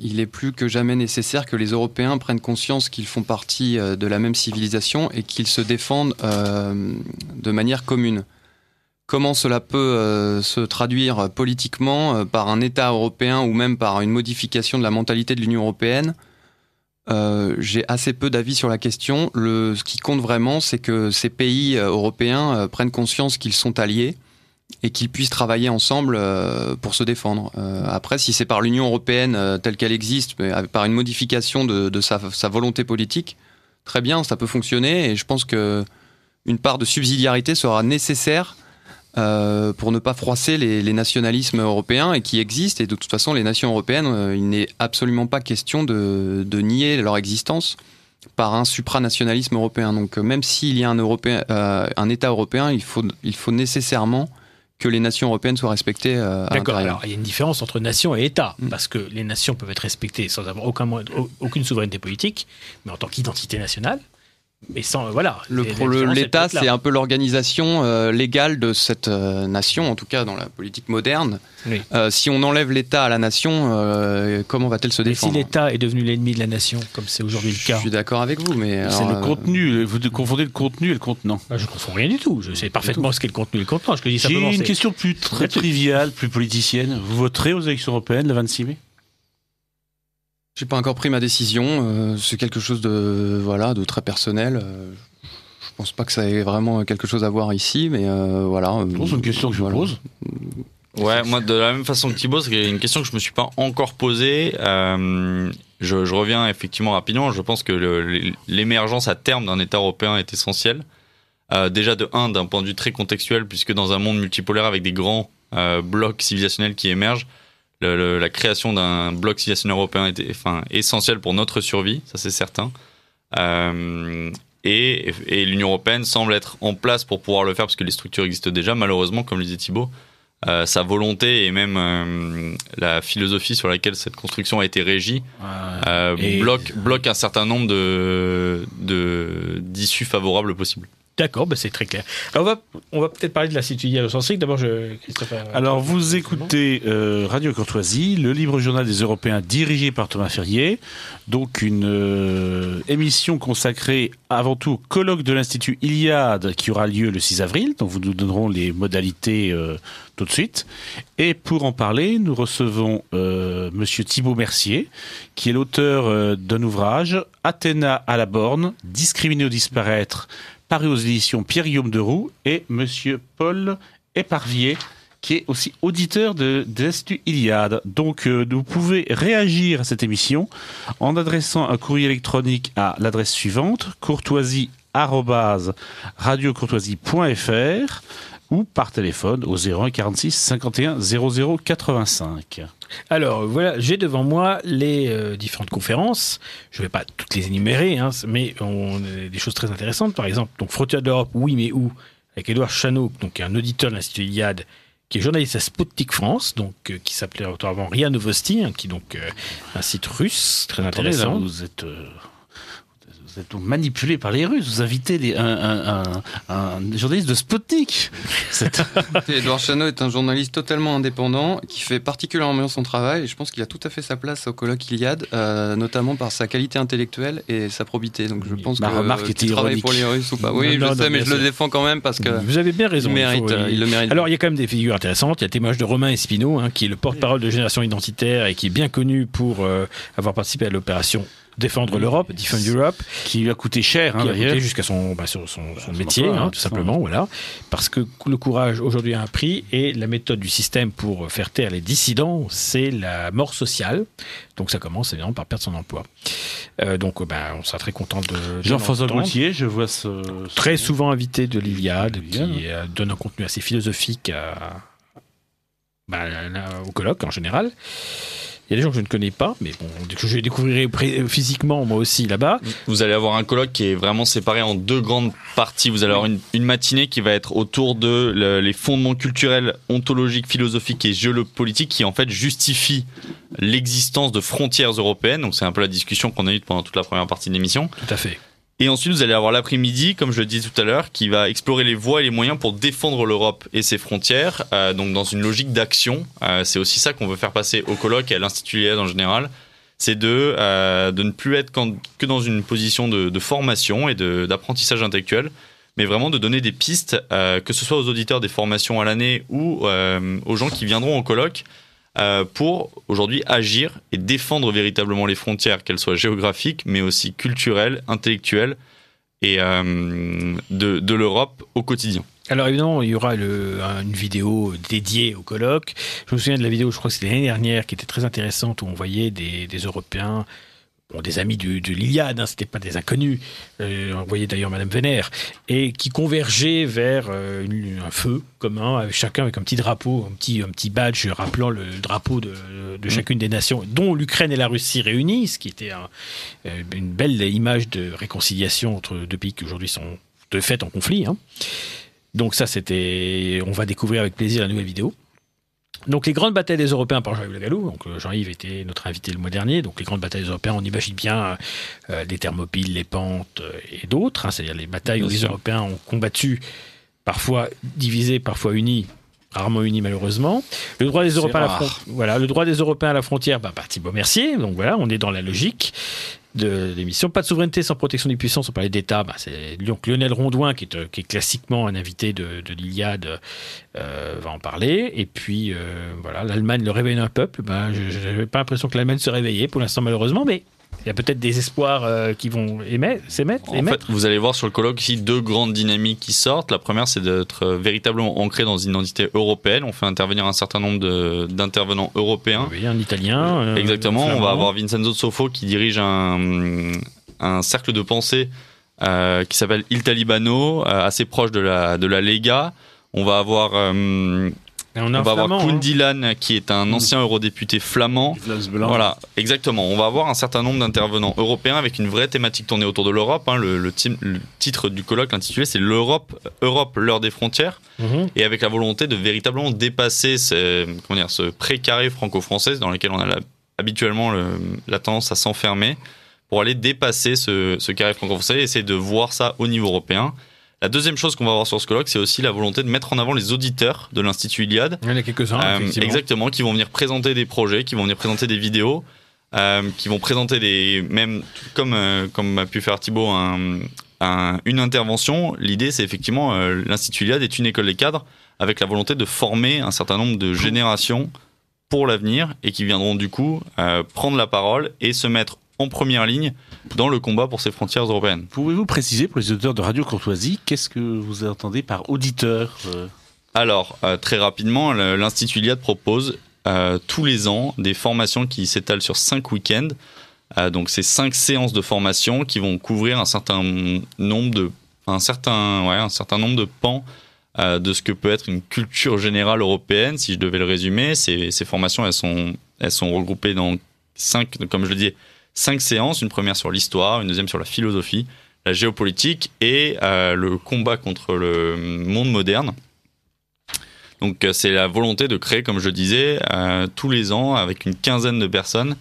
il est plus que jamais nécessaire que les Européens prennent conscience qu'ils font partie de la même civilisation et qu'ils se défendent de manière commune. Comment cela peut se traduire politiquement par un État européen ou même par une modification de la mentalité de l'Union européenne? Euh, j'ai assez peu d'avis sur la question. Ce qui compte vraiment, c'est que ces pays euh, européens euh, prennent conscience qu'ils sont alliés et qu'ils puissent travailler ensemble pour se défendre. Après, si c'est par l'Union européenne telle qu'elle existe, mais par une modification de, sa volonté politique, très bien, ça peut fonctionner. Et je pense que une part de subsidiarité sera nécessaire euh, pour ne pas froisser les, les nationalismes européens et qui existent. Et de toute façon, les nations européennes, euh, il n'est absolument pas question de, de nier leur existence par un supranationalisme européen. Donc, euh, même s'il y a un, Européen, un État européen, il faut, il faut nécessairement que les nations européennes soient respectées euh, à
D'accord. Alors, il y a une différence entre nation et État,
Mm.
parce que les nations peuvent être respectées sans avoir aucun, aucune souveraineté politique, mais en tant qu'identité nationale. Mais sans, voilà.
Le L'État, c'est un peu l'organisation euh, légale de cette euh, nation, en tout cas dans la politique moderne.
Oui.
Euh, si on enlève l'État à la nation, euh, comment va-t-elle se
Mais si
défendre?
l'État est devenu l'ennemi de la nation, comme c'est aujourd'hui le
Je
cas,
suis d'accord avec vous, mais
C'est le
euh,
contenu. Vous confondez le contenu et le contenant.
Ah, je ne confonds rien du tout. Je sais parfaitement ce qu'est le contenu et le contenant. Je dis
J'ai une question plus très triviale, plus politicienne. Vous voterez aux élections européennes le 26 mai?
J'ai pas encore pris ma décision. euh, c'est quelque chose de voilà de très personnel. euh, je pense pas que ça ait vraiment quelque chose à voir ici, mais euh, voilà.
C'est une question que je
voilà.
pose.
Ouais, moi de la même façon que Thibaut, c'est une question que je me suis pas encore posée. Euh, je, je reviens effectivement rapidement. Je pense que l'émergence à terme d'un État européen est essentielle. Euh, déjà de un, d'un point de vue très contextuel, puisque dans un monde multipolaire avec des grands euh, blocs civilisationnels qui émergent, le- le- la création d'un bloc civilisationnel européen est enfin, essentielle pour notre survie, ça c'est certain. Euh, et et l'Union européenne semble être en place pour pouvoir le faire, parce que les structures existent déjà, malheureusement, comme le disait Thibaut. Euh, sa volonté et même euh, la philosophie sur laquelle cette construction a été régie bloque, bloque un certain nombre de- d'issues favorables possibles.
D'accord, bah, c'est très clair. Alors, on va, on va peut-être parler de l'Institut héliocentrique. D'abord, je, Christophe. euh,
Alors, vous écoutez euh, Radio Courtoisie, le libre journal des Européens dirigé par Thomas Ferrier. Donc, une euh, émission consacrée avant tout au colloque de l'Institut Iliade qui aura lieu le 6 avril. Donc, vous nous donnerons les modalités euh, tout de suite. Et pour en parler, nous recevons euh, Monsieur Thibault Mercier, qui est l'auteur d'un ouvrage Athéna à la borne, discriminer ou disparaître, paru aux éditions Pierre-Guillaume de Roux, et Monsieur Paul Éparvier, qui est aussi auditeur de, de l'Institut Iliade. Donc, euh, vous pouvez réagir à cette émission en adressant un courrier électronique à l'adresse suivante courtoisie radiocourtoisie.fr ou par téléphone au 01 46 51 00 85.
Alors voilà, j'ai devant moi les euh, différentes conférences. Je ne vais pas toutes les énumérer, hein, mais on a des choses très intéressantes. Par exemple, donc Frontières d'Europe, oui mais où? Avec Édouard Chano, donc qui est un auditeur de l'Institut Iliade, qui est journaliste à Sputnik France, donc euh, qui s'appelait auparavant Ria Novosti, hein, qui est donc euh, un site russe très
là,
intéressant.
vous êtes. Vous êtes donc manipulé par les Russes. Vous invitez les, un, un, un, un journaliste de Sputnik.
Edouard Chano est un journaliste totalement indépendant qui fait particulièrement bien son travail et je pense qu'il a tout à fait sa place au colloque Iliade, euh, notamment par sa qualité intellectuelle et sa probité. Donc je pense
Ma
que
remarque était
travaille
ironique.
pour les Russes ou pas. Oui,
Non,
je
non,
sais, mais je le défends quand même parce que
Vous avez bien raison.
il, mérite,
faut-
euh, il le mérite.
Alors, il y a quand même des figures intéressantes. Il y a le témoignage de Romain Espino, hein, qui est le porte-parole de Génération Identitaire et qui est bien connu pour euh, avoir participé à l'opération Défendre l'Europe, Defend Europe,
qui lui a coûté cher, hein,
qui a
d'ailleurs.
coûté jusqu'à son, bah, son, son- son
Son
métier,
emploi,
hein,
hein,
tout simplement, voilà. Parce que le courage aujourd'hui a un prix et la méthode du système pour faire taire les dissidents, c'est la mort sociale. Donc ça commence évidemment par perdre son emploi. Euh, donc, bah, on sera très content de.
Jean-François. Gaultier, je vois ce. ce-
Très souvent invité de l'Iliade,
L'Iliade.
qui euh, donne un contenu assez philosophique à- bah, là, au colloque en général. Il y a des gens que je ne connais pas, mais bon, que je découvrirai physiquement moi aussi là-bas.
Vous allez avoir un colloque qui est vraiment séparé en deux grandes parties. Vous allez avoir une, une matinée qui va être autour de le- les fondements culturels, ontologiques, philosophiques et géopolitiques qui en fait justifient l'existence de frontières européennes. Donc c'est un peu la discussion qu'on a eue pendant toute la première partie de l'émission.
Tout à fait.
Et ensuite, vous allez avoir l'après-midi, comme je le disais tout à l'heure, qui va explorer les voies et les moyens pour défendre l'Europe et ses frontières, euh, donc dans une logique d'action. Euh, c'est aussi ça qu'on veut faire passer au colloque et à l'Institut Iliade en général. C'est de, euh, de ne plus être que dans une position de, de formation et d'apprentissage intellectuel, mais vraiment de donner des pistes, euh, que ce soit aux auditeurs des formations à l'année ou euh, aux gens qui viendront au colloque, pour aujourd'hui agir et défendre véritablement les frontières, qu'elles soient géographiques, mais aussi culturelles, intellectuelles et euh, de, l'Europe au quotidien.
Alors évidemment, il y aura une vidéo dédiée au colloque. Je me souviens de la vidéo, je crois que c'était l'année dernière, qui était très intéressante, où on voyait des Européens, bon, des amis du- de l'Iliade, hein, c'était pas des inconnus. Euh, on voyait d'ailleurs Madame Vénère, et qui convergeaient vers euh, une- un feu commun, avec chacun avec un petit drapeau, un petit, un petit badge rappelant le drapeau de, de chacune des nations, dont l'Ukraine et la Russie réunies, ce qui était un- euh, une belle image de réconciliation entre deux pays qui aujourd'hui sont de fait en conflit. hein. Donc ça, c'était, on va découvrir avec plaisir la nouvelle vidéo. Donc les grandes batailles des Européens par Jean-Yves Le Gallou. Donc euh, Jean-Yves était notre invité le mois dernier. Donc les grandes batailles des Européens, on imagine bien euh, les Thermopyles, les Pentes euh, et d'autres. hein. C'est-à-dire les batailles où les. Européens ont combattu, parfois divisés, parfois unis, rarement unis malheureusement. Le droit des Européens, à la voilà, le droit des Européens à la frontière, bah, par Thibault Mercier. Donc voilà, on est dans la logique de l'émission. Pas de souveraineté sans protection des puissances. On parlait d'État. Bah, c'est Lionel Rondouin, qui est, euh, qui est classiquement un invité de, de l'Iliade, euh, va en parler. Et puis, euh, voilà, l'Allemagne, le réveil d'un peuple. Bah, je n'avais pas l'impression que l'Allemagne se réveillait pour l'instant, malheureusement, mais il y a peut-être des espoirs euh, qui vont émettre, s'émettre.
En fait, vous allez voir sur le colloque ici deux grandes dynamiques qui sortent. La première, c'est d'être véritablement ancré dans une identité européenne. On fait intervenir un certain nombre d'intervenants européens.
Oui, un Italien. euh,
Exactement, on va avoir Vincenzo Sofo qui dirige un, un cercle de pensée euh, qui s'appelle Il Talibano, assez proche de la, de la Lega. On va avoir,
Et on
va avoir
Flamand, hein.
Qui est un ancien eurodéputé flamand. Voilà, exactement. On va avoir un certain nombre d'intervenants européens avec une vraie thématique tournée autour de l'Europe. hein. Le, le tim- le titre du colloque intitulé c'est l'Europe, Europe, l'heure des frontières
Mhm.
et avec la volonté de véritablement dépasser ce, comment dire, ce précaré franco-français dans lequel on a la- habituellement le- la tendance à s'enfermer pour aller dépasser ce, ce carré franco-français et essayer de voir ça au niveau européen. La deuxième chose qu'on va voir sur ce colloque, c'est aussi la volonté de mettre en avant les auditeurs de l'Institut Iliade,
Il y en a quelques-uns,
euh, exactement, qui vont venir présenter des projets, qui vont venir présenter des vidéos, euh, qui vont présenter des, même comme euh, comme a pu faire un, un- une intervention. L'idée, c'est effectivement euh, l'Institut Iliade est une école des cadres avec la volonté de former un certain nombre de générations pour l'avenir et qui viendront du coup euh, prendre la parole et se mettre en première ligne dans le combat pour ces frontières européennes.
Pouvez-vous préciser pour les auditeurs de Radio Courtoisie, qu'est-ce que vous entendez par auditeur euh,
Alors, euh, très rapidement, l'Institut Iliade propose euh, tous les ans des formations qui s'étalent sur cinq week-ends. Euh, donc, c'est cinq séances de formation qui vont couvrir un certain nombre de, un certain, ouais, un certain nombre de pans de ce que peut être une culture générale européenne. Si je devais le résumer, ces, ces formations, elles sont, elles sont regroupées dans cinq, comme je le disais, cinq séances. Une première sur l'histoire, une deuxième sur la philosophie, la géopolitique et euh, le combat contre le monde moderne. Donc euh, c'est la volonté de créer, comme je disais, euh, tous les ans avec une quinzaine de personnes,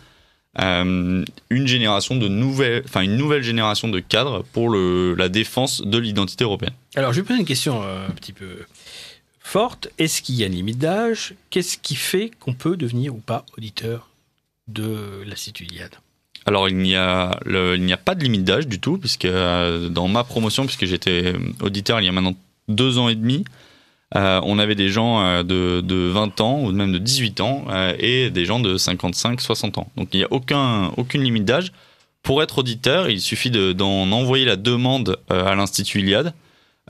une génération de nouvelles, enfin une nouvelle génération de cadres pour la défense de l'identité européenne.
Alors, je vais poser une question un petit peu forte. Est-ce qu'il y a une limite d'âge? Qu'est-ce qui fait qu'on peut devenir ou pas auditeur de l'Institut Iliade
Alors il n'y a il n'y a pas de limite d'âge du tout puisque euh, dans ma promotion puisque j'étais auditeur il y a maintenant deux ans et demi euh, on avait des gens euh, de, de 20 ans ou même de 18 ans et des gens de 55 60 ans. Donc il n'y a aucun aucune limite d'âge. Pour être auditeur il suffit de- d'en envoyer la demande à l'institut Iliade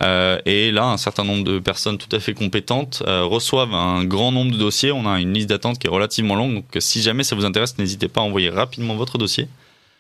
Euh, et là, un certain nombre de personnes tout à fait compétentes euh, reçoivent un grand nombre de dossiers. On a une liste d'attente qui est relativement longue. Donc, si jamais ça vous intéresse, n'hésitez pas à envoyer rapidement votre dossier.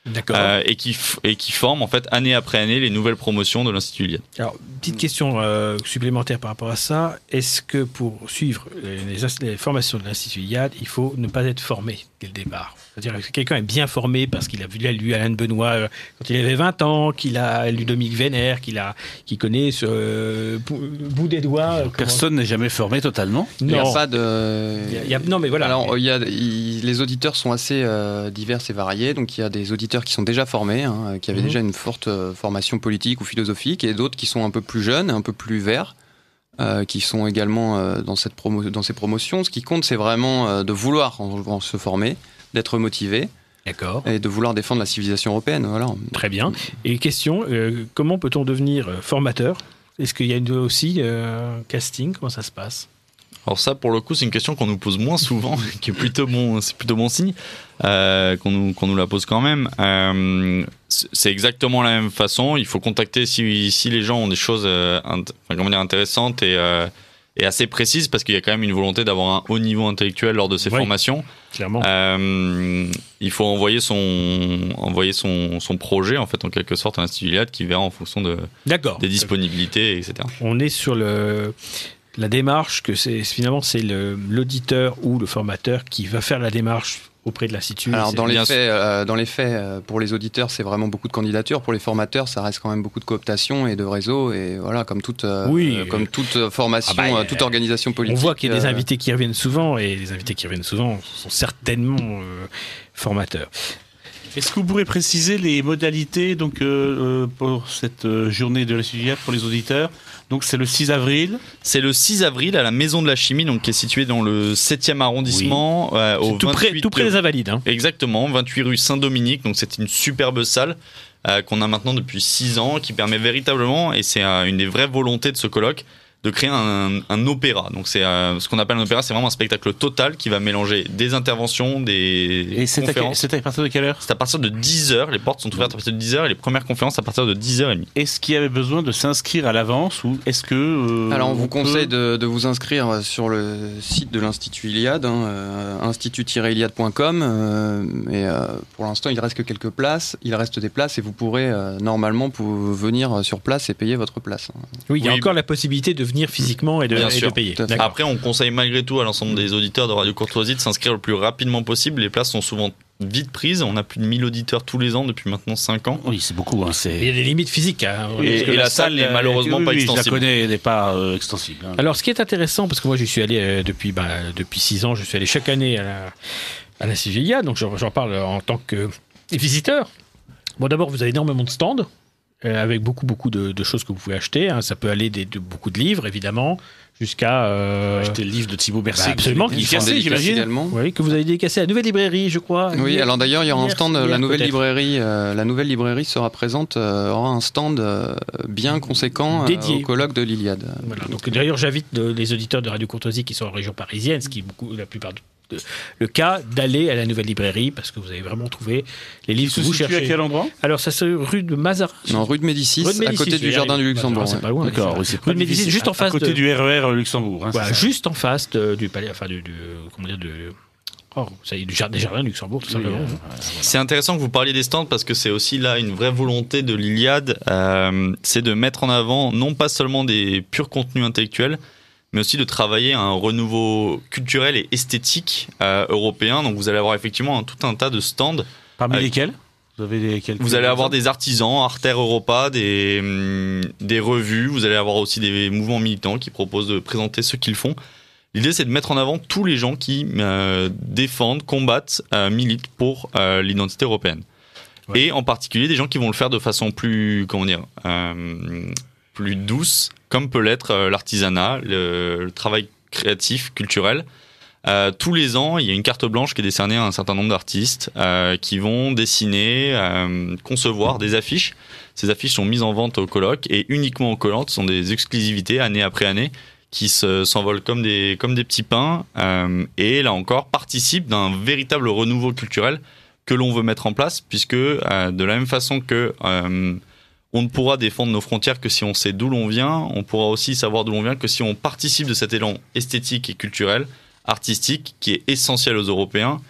D'accord.
Euh, et, qui et qui forme en fait année après année les nouvelles promotions de l'Institut Iliade.
Alors, petite question euh, supplémentaire par rapport à ça. Est-ce que pour suivre les, les- les formations de l'Institut Iliade, il faut ne pas être formé dès le départ? C'est-à-dire que quelqu'un est bien formé parce qu'il a vu lu Alain de Benoît euh, quand il avait 20 ans, qu'il a lu Dominique Vénère, qu'il a, qu'il connaît ce euh, bout des doigts. euh, comment-
Personne n'est jamais formé totalement.
Il n'y a
Non.
pas de.
Il y a- il y a- non, mais voilà.
Alors, il y a, il- les auditeurs sont assez euh, divers et variés. Donc, il y a des auditeurs qui sont déjà formés, hein, qui avaient
Mhm.
déjà une forte euh, formation politique ou philosophique, et d'autres qui sont un peu plus jeunes, un peu plus verts, euh, qui sont également euh, dans, cette promo dans ces promotions. Ce qui compte, c'est vraiment euh, de vouloir en- en se former, d'être motivé
D'accord.
et de vouloir défendre la civilisation européenne. Voilà.
Très bien. Et question, euh, comment peut-on devenir euh, formateur? Est-ce qu'il y a une- aussi euh, un casting? Comment ça se passe?
Alors ça, pour le coup, c'est une question qu'on nous pose moins souvent, qui est plutôt bon, c'est plutôt bon signe euh, qu'on nous, qu'on nous la pose quand même. Euh, c'est c'est exactement la même façon. Il faut contacter si, si les gens ont des choses euh, int- enfin, comment dire, intéressantes et, euh, et assez précises, parce qu'il y a quand même une volonté d'avoir un haut niveau intellectuel lors de ces
Oui.
formations.
Clairement.
Euh, il faut envoyer son envoyer son, son projet en fait en quelque sorte à l'Institut Iliade qui verra en fonction de,
D'accord.
des disponibilités etc.
On est sur le, la démarche que c'est finalement c'est l'auditeur ou le formateur qui va faire la démarche auprès de l'institut.
Alors
C'est-
dans les faits, euh, dans les faits, euh, pour les auditeurs, c'est vraiment beaucoup de candidatures. Pour les formateurs, ça reste quand même beaucoup de cooptation et de réseau. Et voilà, comme toute, euh,
Oui.
euh, comme toute euh, formation,
Ah bah,
euh, toute organisation
on
politique.
voit qu'il y a des
euh,
invités qui reviennent souvent et les invités qui reviennent souvent sont certainement euh, formateurs.
Est-ce que vous pourrez préciser les modalités donc, euh, euh, pour cette euh, journée de la Sudiade pour les auditeurs? Donc c'est le 6 avril.
C'est le 6 avril à la Maison de la Chimie, donc qui est située dans le 7e arrondissement, euh, au
tout près,
28
tout près des Invalides. hein.
Exactement, 28 rue Saint-Dominique. Donc c'est une superbe salle euh, qu'on a maintenant depuis 6 ans, qui permet véritablement, et c'est euh, une des vraies volontés de ce colloque, de créer un, un opéra. Donc c'est euh, ce qu'on appelle un opéra, c'est vraiment un spectacle total qui va mélanger des interventions, des
Et c'est à, partir de quelle heure
C'est à partir de 10h, les portes sont ouvertes à partir de 10h et les premières conférences à partir de 10h30.
Est-ce qu'il y avait besoin de s'inscrire à l'avance ou est-ce que... euh,
Alors on vous
peut-
conseille de, de vous inscrire sur le site de l'Institut Iliade, hein, euh, institut-iliade.com. euh, et euh, pour l'instant, il reste que quelques places. Il reste des places et vous pourrez euh, normalement pour venir sur place et payer votre place.
Oui, il y a
Oui.
encore la possibilité de venir physiquement et de, et de payer.
Après, on conseille malgré tout à l'ensemble des auditeurs de Radio Courtoisie de s'inscrire le plus rapidement possible. Les places sont souvent vite prises. On a plus de 1000 auditeurs tous les ans depuis maintenant 5 ans.
Oui, c'est beaucoup. Hein,
Il y a des limites physiques. hein.
Et- la salle n'est malheureusement
oui,
pas
oui,
extensible.
Je la connais, elle n'est pas euh, extensible. hein.
Alors, ce qui est intéressant, parce que moi, j'y suis allé euh, depuis, bah, depuis six ans, je suis allé chaque année à la, à la CGIA, donc j'en j'en parle en tant que visiteur. Bon, d'abord, vous avez énormément de stands. Euh, avec beaucoup beaucoup de, de choses que vous pouvez acheter. hein. Ça peut aller des, de beaucoup de livres évidemment jusqu'à euh,
Acheter le livre de Thibaut Bercy.
bah, absolument,
qui est j'imagine.
oui, que vous avez décaissé à la nouvelle librairie, je crois.
Oui,
Hier-
alors d'ailleurs, il y aura un stand.
hier,
la nouvelle librairie, euh, la nouvelle librairie sera présente, euh, aura un stand bien conséquent
Dédié.
au colloque de l'Iliade.
Voilà, donc d'ailleurs, j'invite les auditeurs de Radio Courtoisie qui sont en région parisienne, ce qui est beaucoup, la plupart le cas, d'aller à la nouvelle librairie parce que vous avez vraiment trouvé les livres que vous
situe à
cherchez.
quel endroit?
Alors, ça se rue de Mazarin.
Non, rue de Médicis,
Rue de
à côté du jardin du Luxembourg.
C'est pas loin.
D'accord, c'est
Rue de. Médicis, juste en
À
face
côté
de,
du RER Luxembourg. hein,
voilà,
c'est
juste en face de- du palais, enfin du, du- comment dire, de, oh, ça y est, du jardin, des jardins de Luxembourg, tout
Oui,
simplement.
euh,
C'est intéressant que vous parliez des stands parce que c'est aussi là une vraie volonté de l'Iliade, euh, c'est de mettre en avant non pas seulement des purs contenus intellectuels, mais aussi de travailler à un renouveau culturel et esthétique euh, européen. Donc vous allez avoir effectivement un- tout un tas de stands.
Parmi
Avec-
lesquels Vous avez des
Vous allez avoir des artisans, Arter Europa, des, hum, des revues, vous allez avoir aussi des mouvements militants qui proposent de présenter ce qu'ils font. L'idée, c'est de mettre en avant tous les gens qui euh, défendent, combattent, euh, militent pour euh, l'identité européenne.
Ouais.
Et en particulier des gens qui vont le faire de façon plus, comment dire, euh, plus douce, comme peut l'être euh, l'artisanat, le, travail créatif, culturel. Euh, tous les ans, il y a une carte blanche qui est décernée à un certain nombre d'artistes euh, qui vont dessiner, concevoir des affiches. Ces affiches sont mises en vente au colloque et uniquement au colloque, sont des exclusivités année après année qui se- s'envolent comme des, comme des petits pains et là encore participent d'un véritable renouveau culturel que l'on veut mettre en place puisque de la même façon que on ne pourra défendre nos frontières que si on sait d'où l'on vient, on pourra aussi savoir d'où l'on vient que si on participe de cet élan esthétique et culturel, artistique qui est essentiel aux Européens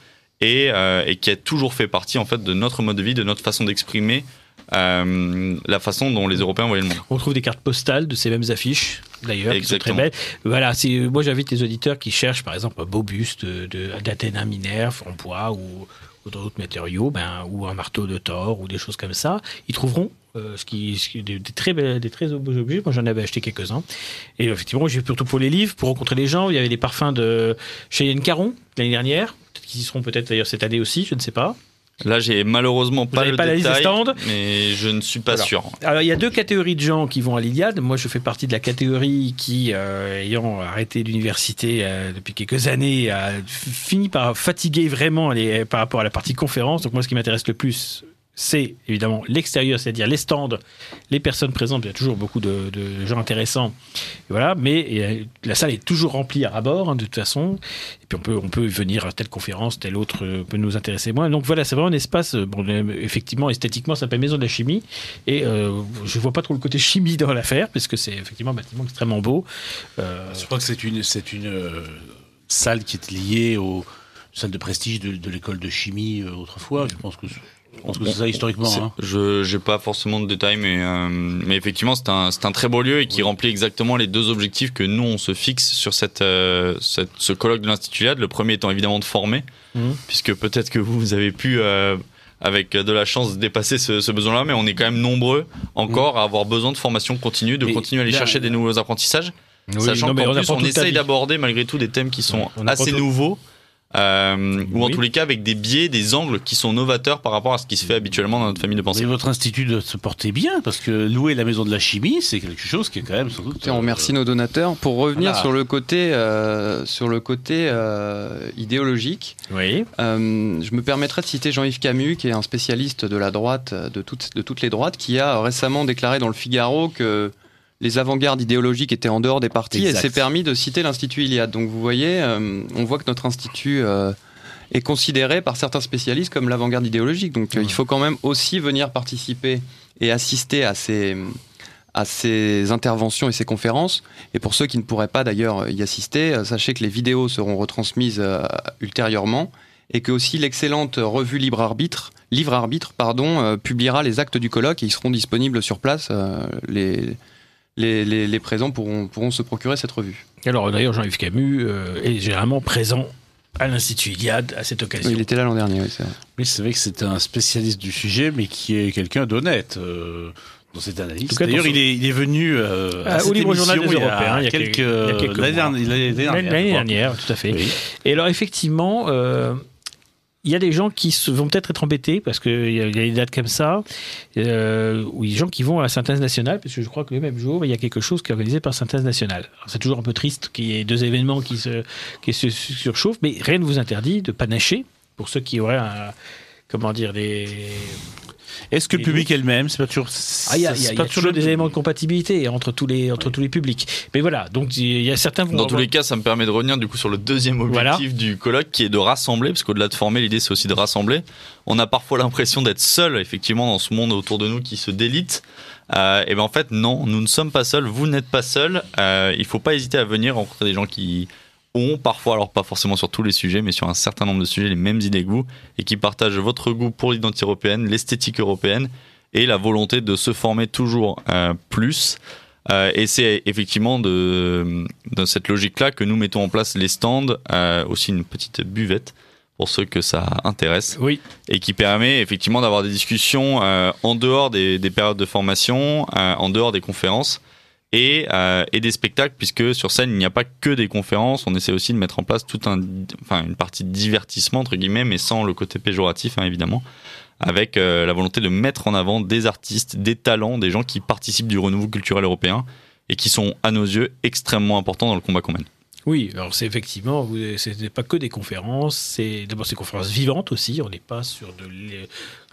et, euh, et qui a toujours fait partie en fait de notre mode de vie, de notre façon d'exprimer euh, la façon dont les Européens voyaient le monde.
On trouve des cartes postales de ces mêmes affiches, d'ailleurs, qui sont très belles. Voilà, moi j'invite les auditeurs qui cherchent, par exemple, un beau buste d'Athéna Minerve en bois ou, ou d'autres matériaux, ben, ou un marteau de Thor ou des choses comme ça. Ils trouveront ce qui, ce qui- des, des très belles- des très beaux objets. Moi j'en avais acheté quelques-uns. Et effectivement, j'ai surtout pour les livres, pour rencontrer les gens. Il y avait des parfums de Cheyenne Caron l'année dernière. Peut-être qu'ils y seront peut-être d'ailleurs cette année aussi, je ne sais pas.
Là, j'ai malheureusement pas le
pas la liste des
détail,
stands?
mais je ne suis pas sûr.
Alors, il y a deux catégories de gens qui vont à l'Iliade. Moi, je fais partie de la catégorie qui, euh, ayant arrêté l'université euh, depuis quelques années, a fini par fatiguer vraiment les, par rapport à la partie conférence. Donc, moi, ce qui m'intéresse le plus, c'est évidemment l'extérieur, c'est-à-dire les stands, les personnes présentes. Il y a toujours beaucoup de, gens intéressants. Voilà, mais euh, la salle est toujours remplie à bord, hein, de toute façon. Et puis, on peut, on peut venir à telle conférence, telle autre euh, peut nous intéresser moins. Donc, voilà, c'est vraiment un espace, euh, bon, effectivement, esthétiquement, ça s'appelle Maison de la Chimie. Et euh, je vois pas trop le côté chimie dans l'affaire, parce que c'est effectivement un bâtiment extrêmement beau.
Je crois que c'est une, c'est une salle qui est liée aux salles de prestige de, de l'école de chimie autrefois. Je pense que, que c'est ça historiquement. Hein.
Je j'ai pas forcément de détails, mais, euh, mais effectivement, c'est un, c'est un très beau lieu et qui remplit exactement les deux objectifs que nous, on se fixe sur cette, euh, cette- ce colloque de l'Institut LIAD. Le premier étant évidemment de former,
Mhm.
puisque peut-être que vous, vous avez pu, euh, avec de la chance, dépasser ce, ce besoin-là, mais on est quand même nombreux encore à avoir besoin de formation continue, de continuer à aller
là,
chercher des nouveaux apprentissages.
oui,
Sachant qu'en
on
plus, on essaye d'aborder malgré tout des thèmes qui sont
On
assez
tout.
Euh, ou en
Oui.
tous les cas avec des biais, des angles qui sont novateurs par rapport à ce qui se fait habituellement dans notre famille de pensée.
Et votre institut de se porter bien, parce que louer la maison de la chimie, c'est quelque chose qui est quand même sans doute.
On
euh,
remercie nos donateurs. Pour revenir
Voilà.
sur le côté, euh, sur le côté euh, idéologique,
Oui.
euh, je me permettrai de citer Jean-Yves Camus, qui est un spécialiste de la droite, de toutes, de toutes les droites, qui a récemment déclaré dans le Figaro que les avant-gardes idéologiques étaient en dehors des partis
Exact.
et s'est permis de citer l'Institut Iliade. Donc vous voyez, euh, on voit que notre institut euh, est considéré par certains spécialistes comme l'avant-garde idéologique. Donc euh, il faut quand même aussi venir participer et assister à ces à ces interventions et ces conférences. Et pour ceux qui ne pourraient pas d'ailleurs y assister, sachez que les vidéos seront retransmises euh, ultérieurement et que aussi l'excellente revue Libre Arbitre, Livre Arbitre, pardon, publiera les actes du colloque et ils seront disponibles sur place. les, les, les, les présents pourront, pourront se procurer cette revue.
Alors d'ailleurs, Jean-Yves Camus euh, est généralement présent à l'Institut Iliade à cette occasion.
Il était là l'an dernier, oui, c'est vrai.
Oui, c'est vrai que c'est un spécialiste du sujet, mais qui est quelqu'un d'honnête. euh, dans cette analyse. D'ailleurs, il est, il est venu euh,
Ah,
à
au
cette
Libre Journal des
il y a
Européens, il y a
quelques,
quelques-
l'année dernière, l'année dernière,
tout à fait.
Oui.
Et alors effectivement, euh, il y a des gens qui vont peut-être être embêtés parce qu'il y, a- des dates comme ça, euh, a des gens qui vont à la synthèse nationale, parce que je crois que le même jour, il y a quelque chose qui est organisé par synthèse nationale. C'est toujours un peu triste qu'il y ait deux événements qui se, qui se surchauffent, mais rien ne vous interdit de panacher pour ceux qui auraient un, comment dire, des...
Est-ce que le public est le même C'est pas toujours.
Ah, il y a, il y a-
c'est
il y a
pas
toujours des éléments de compatibilité entre tous les, entre tous les publics. Mais voilà, donc il y a certains
Dans tous les cas, ça me permet de revenir du coup sur le deuxième
Voilà.
objectif du colloque qui est de rassembler, parce qu'au-delà de former, l'idée c'est aussi de rassembler. On a parfois l'impression d'être seul, effectivement, dans ce monde autour de nous qui se délite. Euh, et ben en fait, non, nous ne sommes pas seuls, vous n'êtes pas seuls. Euh, il faut pas hésiter à venir rencontrer des gens qui ont parfois, alors pas forcément sur tous les sujets, mais sur un certain nombre de sujets, les mêmes idées que vous, et qui partagent votre goût pour l'identité européenne, l'esthétique européenne, et la volonté de se former toujours euh, plus. Euh, et c'est effectivement de, de cette logique-là que nous mettons en place les stands, euh, aussi une petite buvette pour ceux que ça intéresse,
Oui,
et qui permet effectivement d'avoir des discussions en dehors des, des périodes de formation, en dehors des conférences, et, euh, et des spectacles, puisque sur scène, il n'y a pas que des conférences. On essaie aussi de mettre en place toute une partie de divertissement, entre guillemets, mais sans le côté péjoratif, hein, évidemment, avec euh, la volonté de mettre en avant des artistes, des talents, des gens qui participent du renouveau culturel européen et qui sont, à nos yeux, extrêmement importants dans le combat qu'on mène.
Oui, alors c'est effectivement, ce n'est pas que des conférences, c'est d'abord ces conférences vivantes aussi, on n'est pas sur de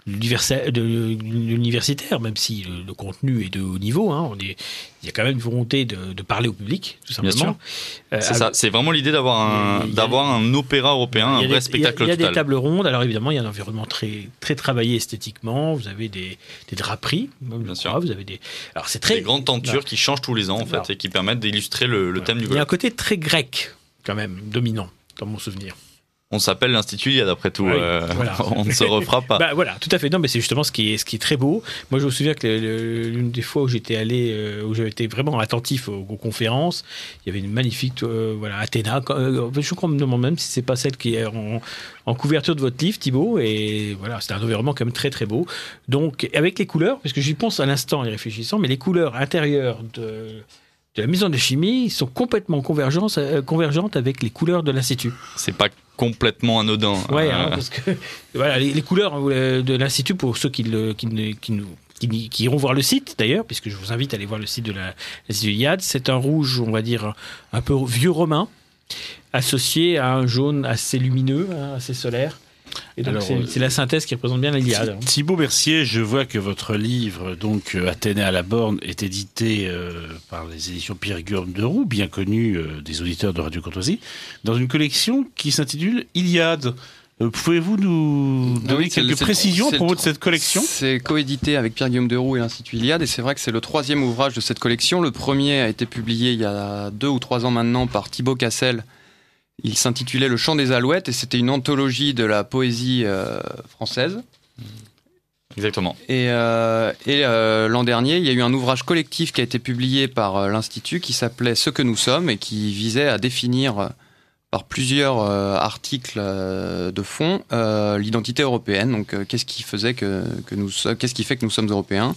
l'universitaire, même si le, le contenu est de haut niveau, hein, on est, il y a quand même une volonté de, de parler au public, tout simplement. Euh,
C'est ça, c'est vraiment l'idée d'avoir un, d'avoir un opéra européen, un vrai
des-
spectacle
Il y a, il y a
total.
des tables rondes. Alors évidemment, il y a un environnement très très travaillé esthétiquement. Vous avez des, des draperies, même,
Bien
crois.
sûr.
Vous avez des. Alors c'est très.
Des grandes tentures qui changent tous les ans, en fait, et qui permettent d'illustrer le, thème du
Il y a un côté très grec quand même dominant dans mon souvenir.
On s'appelle l'Institut Iliade, après tout.
Oui,
euh,
voilà.
on ne se refera pas.
Bah voilà, tout à fait. Non, mais c'est justement ce qui est ce qui est très beau. Moi, je me souviens que l'une des fois où j'étais allé, euh, où j'avais été vraiment attentif aux, aux conférences, il y avait une magnifique, euh, voilà, Athéna. Je crois qu'on me demande même si c'est pas celle qui est en, en couverture de votre livre, Thibaut. Et voilà, c'était un environnement quand même très très beau. Donc avec les couleurs, parce que j'y pense à l'instant en y réfléchissant, mais les couleurs intérieures de de la maison de chimie sont complètement convergentes, convergentes avec les couleurs de l'institut.
C'est pas complètement anodin.
Ouais,
Euh,
hein, parce que voilà, les, les couleurs euh, de l'Institut, pour ceux qui, le, qui, qui nous. Qui, n'y- qui iront voir le site d'ailleurs, puisque je vous invite à aller voir le site de la- l'Institut Iliade. C'est un rouge, on va dire, un peu vieux romain, associé à un jaune assez lumineux, hein, assez solaire. Et donc, c'est
euh,
c'est la synthèse qui représente bien l'Iliade.
Thibaut Mercier, je vois que votre livre, donc euh, Athénée à la borne, est édité euh, par les éditions Pierre Guillaume de Roux, bien connu euh, des auditeurs de Radio Courtoisie, dans une collection qui s'intitule Iliade. Euh, Pouvez-vous nous donner
oui,
quelques précisions à propos de cette collection?
C'est coédité avec Pierre-Guillaume Deroux et l'Institut Iliade, et c'est vrai que c'est le troisième ouvrage de cette collection. Le premier a été publié il y a deux ou trois ans maintenant par Thibaut Cassel. Il s'intitulait Le chant des alouettes, et c'était une anthologie de la poésie euh, française.
Exactement.
Et, euh, et euh, l'an dernier, il y a eu un ouvrage collectif qui a été publié par l'Institut qui s'appelait Ce que nous sommes et qui visait à définir par plusieurs articles de fond l'identité européenne. Donc, qu'est-ce qui faisait que, que nous, qu'est-ce qui fait que nous sommes européens?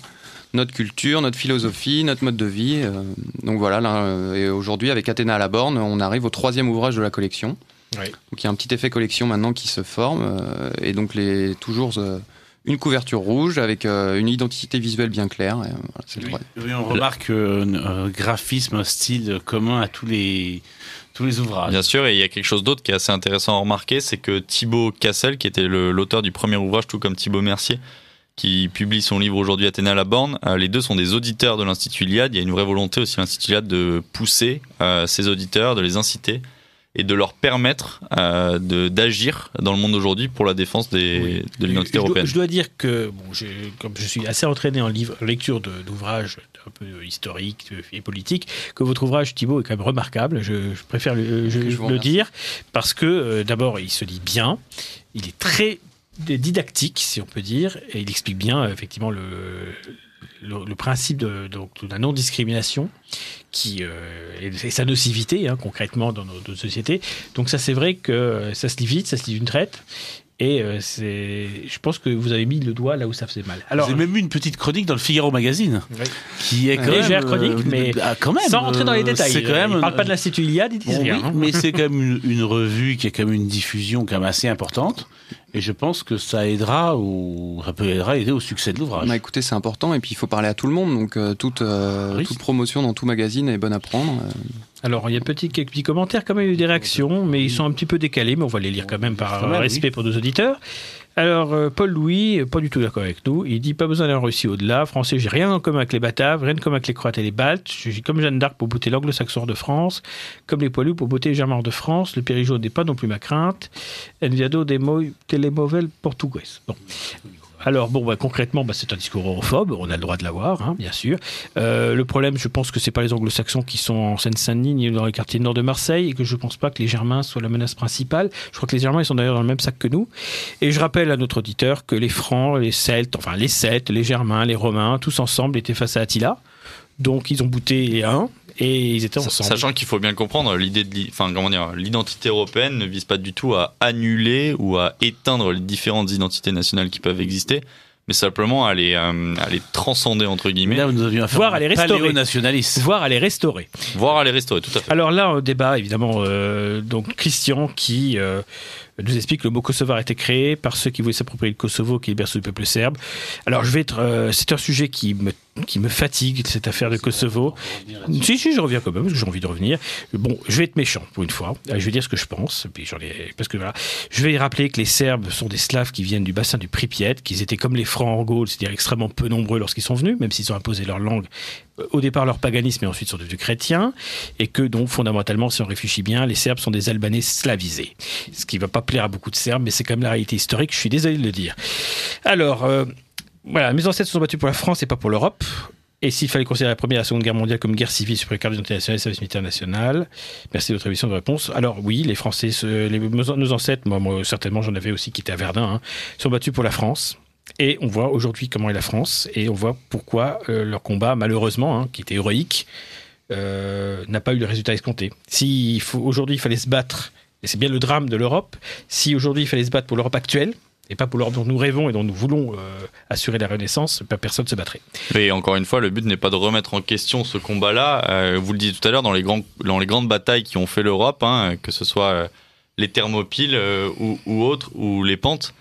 Notre culture, notre philosophie, notre mode de vie. euh, donc voilà. Là, euh, et aujourd'hui, avec Athéna à la borne, on arrive au troisième ouvrage de la collection.
Oui.
Donc il y a un petit effet collection maintenant qui se forme euh, et donc les toujours euh, une couverture rouge avec euh, une identité visuelle bien claire. et, euh, voilà, c'est le
Oui, on remarque euh, un, graphisme, un style commun à tous les, tous les ouvrages.
Bien sûr, et il y a quelque chose d'autre qui est assez intéressant à remarquer, c'est que Thibaut Cassel, qui était le- l'auteur du premier ouvrage, tout comme Thibaut Mercier, qui publie son livre aujourd'hui Athéna à la borne, euh, les deux sont des auditeurs de l'Institut Iliade. Il y a une vraie volonté aussi à l'Institut Iliade de pousser euh, ces auditeurs, de les inciter et de leur permettre euh, de- d'agir dans le monde d'aujourd'hui pour la défense des,
Oui.
de l'identité
dois,
européenne.
je dois dire que, bon, comme je suis assez entraîné en livre, lecture d'ouvrages un peu historiques et politiques, que votre ouvrage, Thibault, est quand même remarquable. Je, je préfère le, je-
Je vous
le
remercie.
dire, parce que euh, d'abord, il se lit bien, il est très didactique, si on peut dire, et il explique bien, euh, effectivement, le, le, principe de, donc, de la non-discrimination qui euh, et, et sa nocivité hein, concrètement dans nos, nos sociétés. Donc ça c'est vrai que euh, ça se lit vite, ça se lit d'une traite. Et euh, c'est, je pense que vous avez mis le doigt là où ça faisait mal. Alors,
J'ai même eu une petite chronique dans le Figaro Magazine,
Oui.
qui est quand
Légère
même,
chronique, mais
ah, quand même,
sans rentrer dans les
euh,
détails,
C'est quand même.
il parle pas de l'Institut Iliade, ils disent
Bon,
rien.
oui,
hein.
mais c'est quand même une, une revue qui a quand même une diffusion quand même assez importante. Et je pense que ça aidera ou ça peut aidera aider au succès de l'ouvrage.
Bah, écoutez, c'est important et puis il faut parler à tout le monde. Donc euh, toute, euh, toute promotion dans tout magazine est bonne à prendre.
Alors, il y a petit, quelques petits commentaires, quand même, il y a eu des réactions, mais ils sont un petit peu décalés, mais on va les lire quand même par respect pour nos auditeurs. Alors, euh, Paul Louis, euh, pas du tout d'accord avec nous, il dit pas besoin d'un Russie au-delà. Français, j'ai rien en commun avec les Bataves, rien de commun avec les Croates et les Baltes. Je suis comme Jeanne d'Arc pour botter l'anglo-saxon de France, comme les Poilus pour botter les Germains de France. Le Périgeau n'est pas non plus ma crainte. Enviado des mots portugaises. Bon. Alors bon, bah, concrètement, bah, c'est un discours europhobe, on a le droit de l'avoir, hein, bien sûr. Euh, le problème, je pense que c'est pas les anglo-saxons qui sont en Seine-Saint-Denis ni dans les quartiers nord de Marseille et que je pense pas que les Germains soient la menace principale. Je crois que les Germains ils sont d'ailleurs dans le même sac que nous. Et je rappelle à notre auditeur que les Francs, les Celtes, enfin les Celtes, les Germains, les Romains, tous ensemble étaient face à Attila. Donc ils ont bouté les uns et ils étaient ensemble.
Sachant qu'il faut bien le comprendre, l'idée de, enfin comment dire, l'identité européenne ne vise pas du tout à annuler ou à éteindre les différentes identités nationales qui peuvent exister, mais simplement à les, euh, à les transcender, entre guillemets,
Là, nous avions affaire
Voire
à
les restaurer.
paléo-nationaliste.
voire à les restaurer.
voire à les restaurer, tout à fait.
Alors là, au débat, évidemment, euh, donc Christian qui euh, nous explique que le mot kosovar a été créé par ceux qui voulaient s'approprier le Kosovo, qui est le berceau du peuple serbe. Alors je vais être, euh, c'est un sujet qui me fatigue cette affaire de Kosovo. Si si, je reviens quand même parce que j'ai envie de revenir. Bon, je vais être méchant pour une fois. Euh, Je vais dire ce que je pense. Puis ai parce que voilà, je vais rappeler que les Serbes sont des Slaves qui viennent du bassin du Pripyat, qu'ils étaient comme les Francs en Gaule, c'est-à-dire extrêmement peu nombreux lorsqu'ils sont venus, même s'ils ont imposé leur langue au départ leur paganisme et ensuite sont devenus chrétiens, et que donc fondamentalement, si on réfléchit bien, les Serbes sont des Albanais slavisés. Ce qui va pas plaire à beaucoup de Serbes, mais c'est quand même la réalité historique, je suis désolé de le dire. Alors, euh, voilà, mes ancêtres se sont battus pour la France et pas pour l'Europe. Et s'il fallait considérer la Première et la Seconde Guerre mondiale comme guerre civile sur le cadre d'identité nationale et service militaire national, merci de votre émission de réponse. Alors oui, les Français, nos ancêtres, moi, moi, certainement j'en avais aussi qui étaient à Verdun, hein, sont battus pour la France. Et on voit aujourd'hui comment est la France et on voit pourquoi euh, leur combat, malheureusement, hein, qui était héroïque, euh, n'a pas eu le résultat escompté. Si aujourd'hui il fallait se battre, et c'est bien le drame de l'Europe, si aujourd'hui il fallait se battre pour l'Europe actuelle, et pas pour l'Europe dont nous rêvons et dont nous voulons euh, assurer la renaissance, pas personne ne se battrait.
Et encore une fois, le but n'est pas de remettre en question ce combat-là. Vous le disiez tout à l'heure, dans les, grandes batailles qui ont fait l'Europe, hein, que ce soit les thermopyles euh, ou, ou autres, ou les pentes,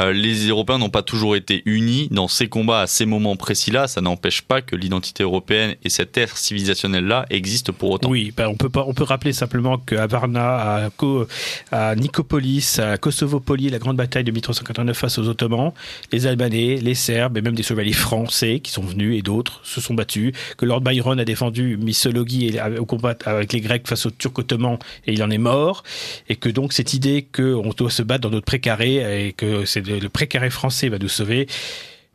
euh, les Européens n'ont pas toujours été unis dans ces combats à ces moments précis-là. Ça n'empêche pas que l'identité européenne et cette ère civilisationnelle-là existent pour autant.
Oui, ben, on peut pas, on peut rappeler simplement qu'à Varna, à, Ko- à Nicopolis, à Kosovopoli, la grande bataille de 1389 face aux Ottomans, les Albanais, les Serbes et même des chevaliers français qui sont venus et d'autres se sont battus. Que Lord Byron a défendu Missologhi et- au combat avec les Grecs face aux Turcs ottomans et il en est mort. Et que donc cette idée qu'on doit se battre dans notre précaré et que c'est le précaré français va nous sauver.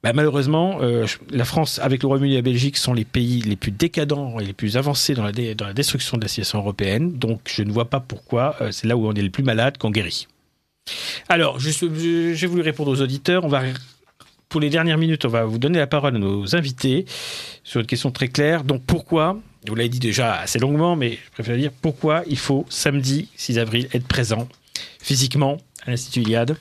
Bah, malheureusement, euh, la France, avec le Royaume-Uni et la Belgique, sont les pays les plus décadents et les plus avancés dans la, destruction de la civilisation européenne. Donc, je ne vois pas pourquoi euh, c'est là où on est le plus malade qu'on guérit. Alors, j'ai voulu répondre aux auditeurs. On va, pour les dernières minutes, on va vous donner la parole à nos invités sur une question très claire. Donc, pourquoi Vous l'avez dit déjà assez longuement, mais je préfère dire pourquoi il faut samedi 6 avril être présent physiquement à l'Institut Iliade?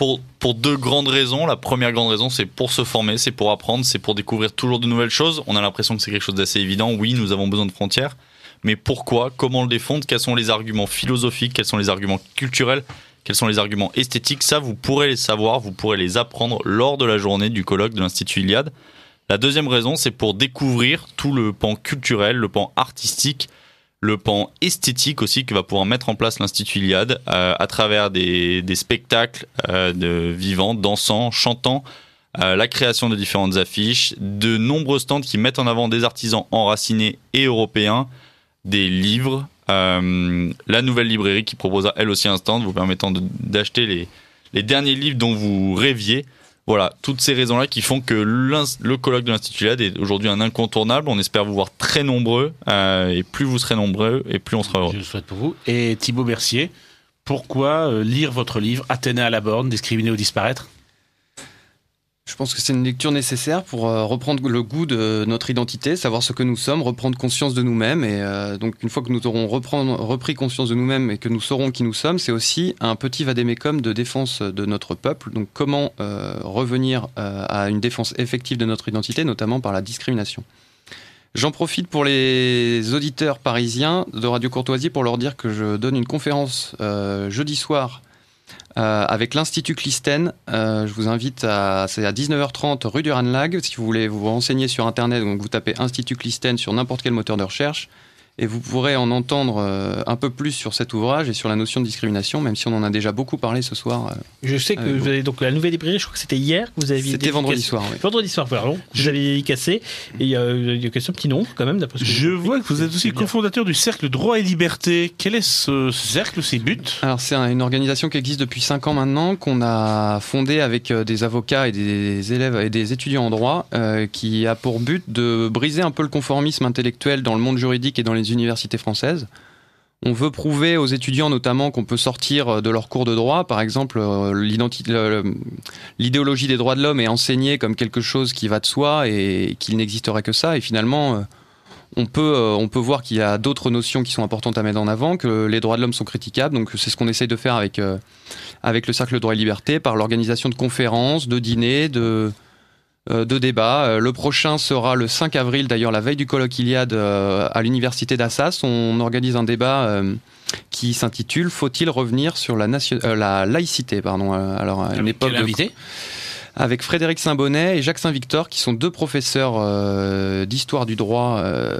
Pour, deux grandes raisons. La première grande raison, c'est pour se former, c'est pour apprendre, c'est pour découvrir toujours de nouvelles choses. On a l'impression que c'est quelque chose d'assez évident. Oui, nous avons besoin de frontières. Mais pourquoi? Comment le défendre? Quels sont les arguments philosophiques? Quels sont les arguments culturels? Quels sont les arguments esthétiques? Ça, vous pourrez les savoir, vous pourrez les apprendre lors de la journée du colloque de l'Institut Iliade. La deuxième raison, c'est pour découvrir tout le pan culturel, le pan artistique, le pan esthétique aussi que va pouvoir mettre en place l'Institut Iliade euh, à travers des, spectacles euh, vivants, dansants, chantants, euh, la création de différentes affiches, de nombreux stands qui mettent en avant des artisans enracinés et européens, des livres, la nouvelle librairie qui proposera elle aussi un stand vous permettant d'acheter les derniers livres dont vous rêviez. Voilà, toutes ces raisons-là qui font que le colloque de l'Institut Iliade est aujourd'hui un incontournable. On espère vous voir très nombreux. euh, et plus vous serez nombreux, et plus on sera heureux.
Je le souhaite pour vous. Et Thibaut Mercier, pourquoi euh, lire votre livre Athéna à la borne, discriminer ou disparaître?
Je pense que c'est une lecture nécessaire pour euh, reprendre le goût de notre identité, savoir ce que nous sommes, reprendre conscience de nous-mêmes. Et euh, donc, une fois que nous aurons repris conscience de nous-mêmes et que nous saurons qui nous sommes, c'est aussi un petit vadémécum de défense de notre peuple. Donc, comment euh, revenir à une défense effective de notre identité, notamment par la discrimination. J'en profite pour les auditeurs parisiens de Radio Courtoisie pour leur dire que je donne une conférence jeudi soir euh, avec l'Institut Clistène. Euh, je vous invite à, c'est à 19h30 rue du Ranlag. Si vous voulez vous renseigner sur Internet, donc vous tapez Institut Clistène sur n'importe quel moteur de recherche. Et vous pourrez en entendre euh, un peu plus sur cet ouvrage et sur la notion de discrimination, même si on en a déjà beaucoup parlé ce soir. euh,
Je sais que vous avez donc la nouvelle librairie, je crois que c'était hier que vous avez
C'était vendredi soir, oui.
Vendredi soir, pardon. Vous avez dédicacé. Et il y a, il y a question petit nombre quand même, d'après ce que
Je vois que vous êtes aussi cofondateur du cercle Droit et Liberté. Quel est ce cercle, ses buts?
Alors c'est un- une organisation qui existe depuis 5 ans maintenant, qu'on a fondée avec euh, des avocats et des élèves et des étudiants en droit, euh, qui a pour but de briser un peu le conformisme intellectuel dans le monde juridique et dans les universités françaises. On veut prouver aux étudiants notamment qu'on peut sortir euh, de leurs cours de droit, par exemple euh, l'idéologie des droits de l'homme est enseignée comme quelque chose qui va de soi et qu'il n'existerait que ça, et finalement euh, on peut, on peut voir qu'il y a d'autres notions qui sont importantes à mettre en avant, que les droits de l'homme sont critiquables. Donc c'est ce qu'on essaye de faire avec, avec le Cercle Droit et Liberté, par l'organisation de conférences, de dîners, de, de débats. le prochain sera le 5 avril, d'ailleurs la veille du colloque Iliade à l'université d'Assas. On organise un débat qui s'intitule Faut-il revenir sur la, nation... la laïcité pardon, alors à une époque
invité?
Avec Frédéric Saint-Bonnet et Jacques Saint-Victor, qui sont deux professeurs euh, d'histoire du droit euh,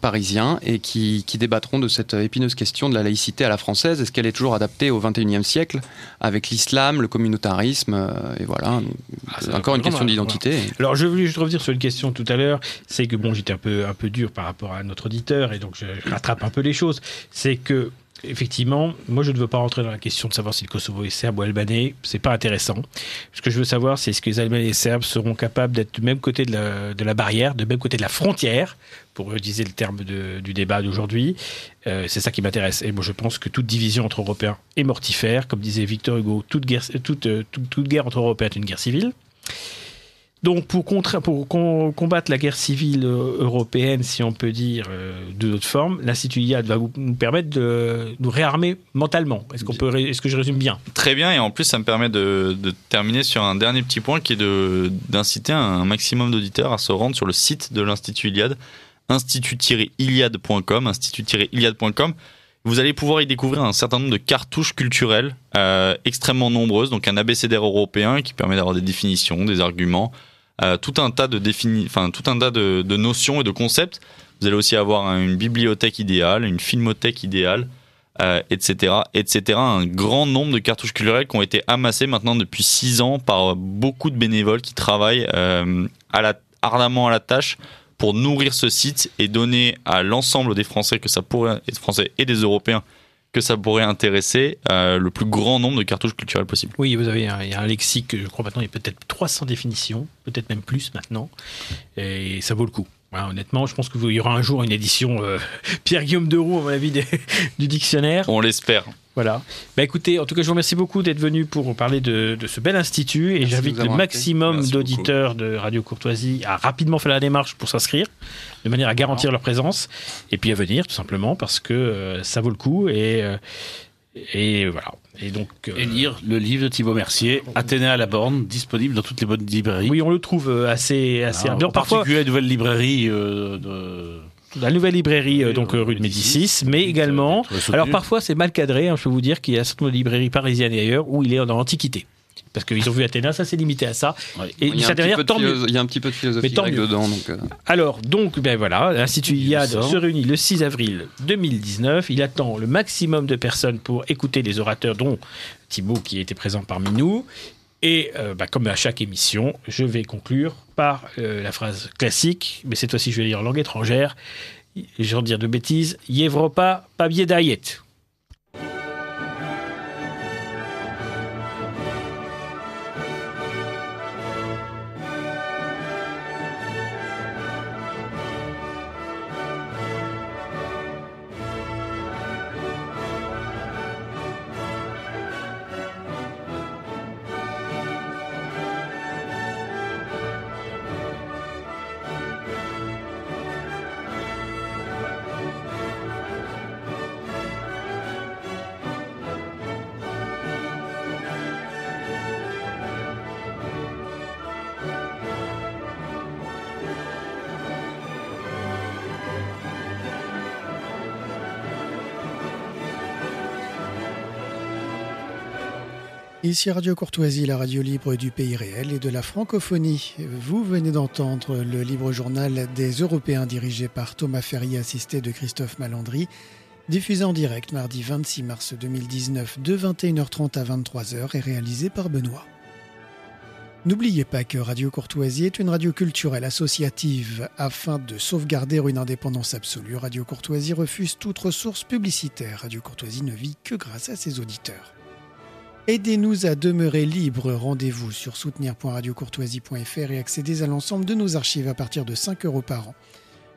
parisiens et qui, débattront de cette épineuse question de la laïcité à la française. Est-ce qu'elle est toujours adaptée au XXIe siècle avec l'islam, le communautarisme euh, Et voilà, ah, encore une question d'identité.
Alors, je voulais juste revenir sur une question tout à l'heure. C'est que, bon, j'étais un peu, un peu dur par rapport à notre auditeur et donc je rattrape un peu les choses. C'est que effectivement, moi je ne veux pas rentrer dans la question de savoir si le Kosovo est serbe ou albanais, c'est pas intéressant. Ce que je veux savoir, c'est est-ce que les Albanais et les Serbes seront capables d'être du même côté de la, barrière, de même côté de la frontière, pour utiliser le terme du débat d'aujourd'hui. Euh, c'est ça qui m'intéresse. Et moi je pense que toute division entre Européens est mortifère. Comme disait Victor Hugo, toute guerre, guerre entre Européens est une guerre civile. Donc pour, combattre la guerre civile euh, européenne, si on peut dire euh, de d'autres formes, l'Institut IAD va nous permettre de nous réarmer mentalement. Est-ce qu'on est-ce que je résume bien?
Très bien, et en plus ça me permet de, terminer sur un dernier petit point qui est d'inciter un maximum d'auditeurs à se rendre sur le site de l'Institut Iliade, institut-iliade.com, institut-iliade.com. Vous allez pouvoir y découvrir un certain nombre de cartouches culturelles euh, extrêmement nombreuses, donc un abécédaire européen qui permet d'avoir des définitions, des arguments, tout un tas de défini, enfin tout un tas de, notions et de concepts. Vous allez aussi avoir une bibliothèque idéale, une filmothèque idéale, etc., euh, etc. Un grand nombre de cartouches culturelles qui ont été amassées maintenant depuis six ans par beaucoup de bénévoles qui travaillent euh, ardemment à la tâche pour nourrir ce site et donner à l'ensemble des Français que ça pourrait, des Français et des Européens que ça pourrait intéresser euh, le plus grand nombre de cartouches culturelles possible.
Oui, vous avez un, il y a un lexique, je crois maintenant, il y a peut-être 300 définitions, peut-être même plus maintenant, et ça vaut le coup. honnêtement, je pense qu'il y aura un jour une édition euh, Pierre-Guillaume Deroux, à mon avis, du dictionnaire.
On l'espère.
Voilà. Bah écoutez, en tout cas, je vous remercie beaucoup d'être venu pour parler de, ce bel institut et j'invite le maximum d'auditeurs de Radio Courtoisie à rapidement faire la démarche pour s'inscrire, de manière à garantir leur présence et puis à venir tout simplement parce que euh, ça vaut le coup et euh, et voilà. Et donc
euh, et lire le livre de Thibaut Mercier, Athéna à la borne, disponible dans toutes les bonnes librairies.
Oui, on le trouve assez assez.
Alors, en particulier la nouvelle librairie de
la nouvelle librairie euh, donc rue de Médicis, mais également. Alors parfois c'est mal cadré. Hein, je peux vous dire qu'il y a certaines librairies parisiennes et ailleurs où il est dans l'Antiquité. Parce qu'ils ont vu Athéna, ça s'est limité à ça.
Et il y, a un il y a un petit peu de philosophie dedans. Donc, euh.
Alors, donc, ben voilà, l'Institut IAD se réunit le 6 avril 2019. Il attend le maximum de personnes pour écouter les orateurs, dont Thibault qui était présent parmi nous. Et euh, bah, comme à chaque émission, je vais conclure par euh, la phrase classique, mais cette fois-ci je vais lire en langue étrangère. Je vais dire de bêtises. Yevropa, pas biais
Ici Radio Courtoisie, la radio libre du pays réel et de la francophonie. Vous venez d'entendre le libre journal des Européens dirigé par Thomas Ferrier, assisté de Christophe Malandry, diffusé en direct mardi 26 mars 2019 de 21h30 à 23h et réalisé par Benoît. N'oubliez pas que Radio Courtoisie est une radio culturelle associative. Afin de sauvegarder une indépendance absolue, Radio Courtoisie refuse toute ressource publicitaire. Radio Courtoisie ne vit que grâce à ses auditeurs. Aidez-nous à demeurer libres. Rendez-vous sur soutenir.radiocourtoisie.fr et accédez à l'ensemble de nos archives à partir de 5 euros par an.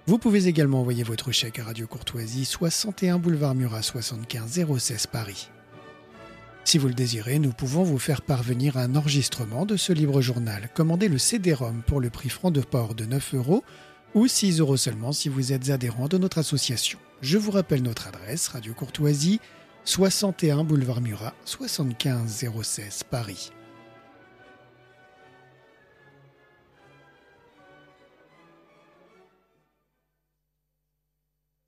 Vous pouvez également envoyer votre chèque à Radio Courtoisie, 61 boulevard Murat 75 016 Paris. Si vous le désirez, nous pouvons vous faire parvenir un enregistrement de ce libre journal. Commandez le CD-ROM pour le prix franc de port de 9 euros ou 6 euros seulement si vous êtes adhérent de notre association. Je vous rappelle notre adresse, Radio Courtoisie, 61 boulevard Murat, 75 016 Paris.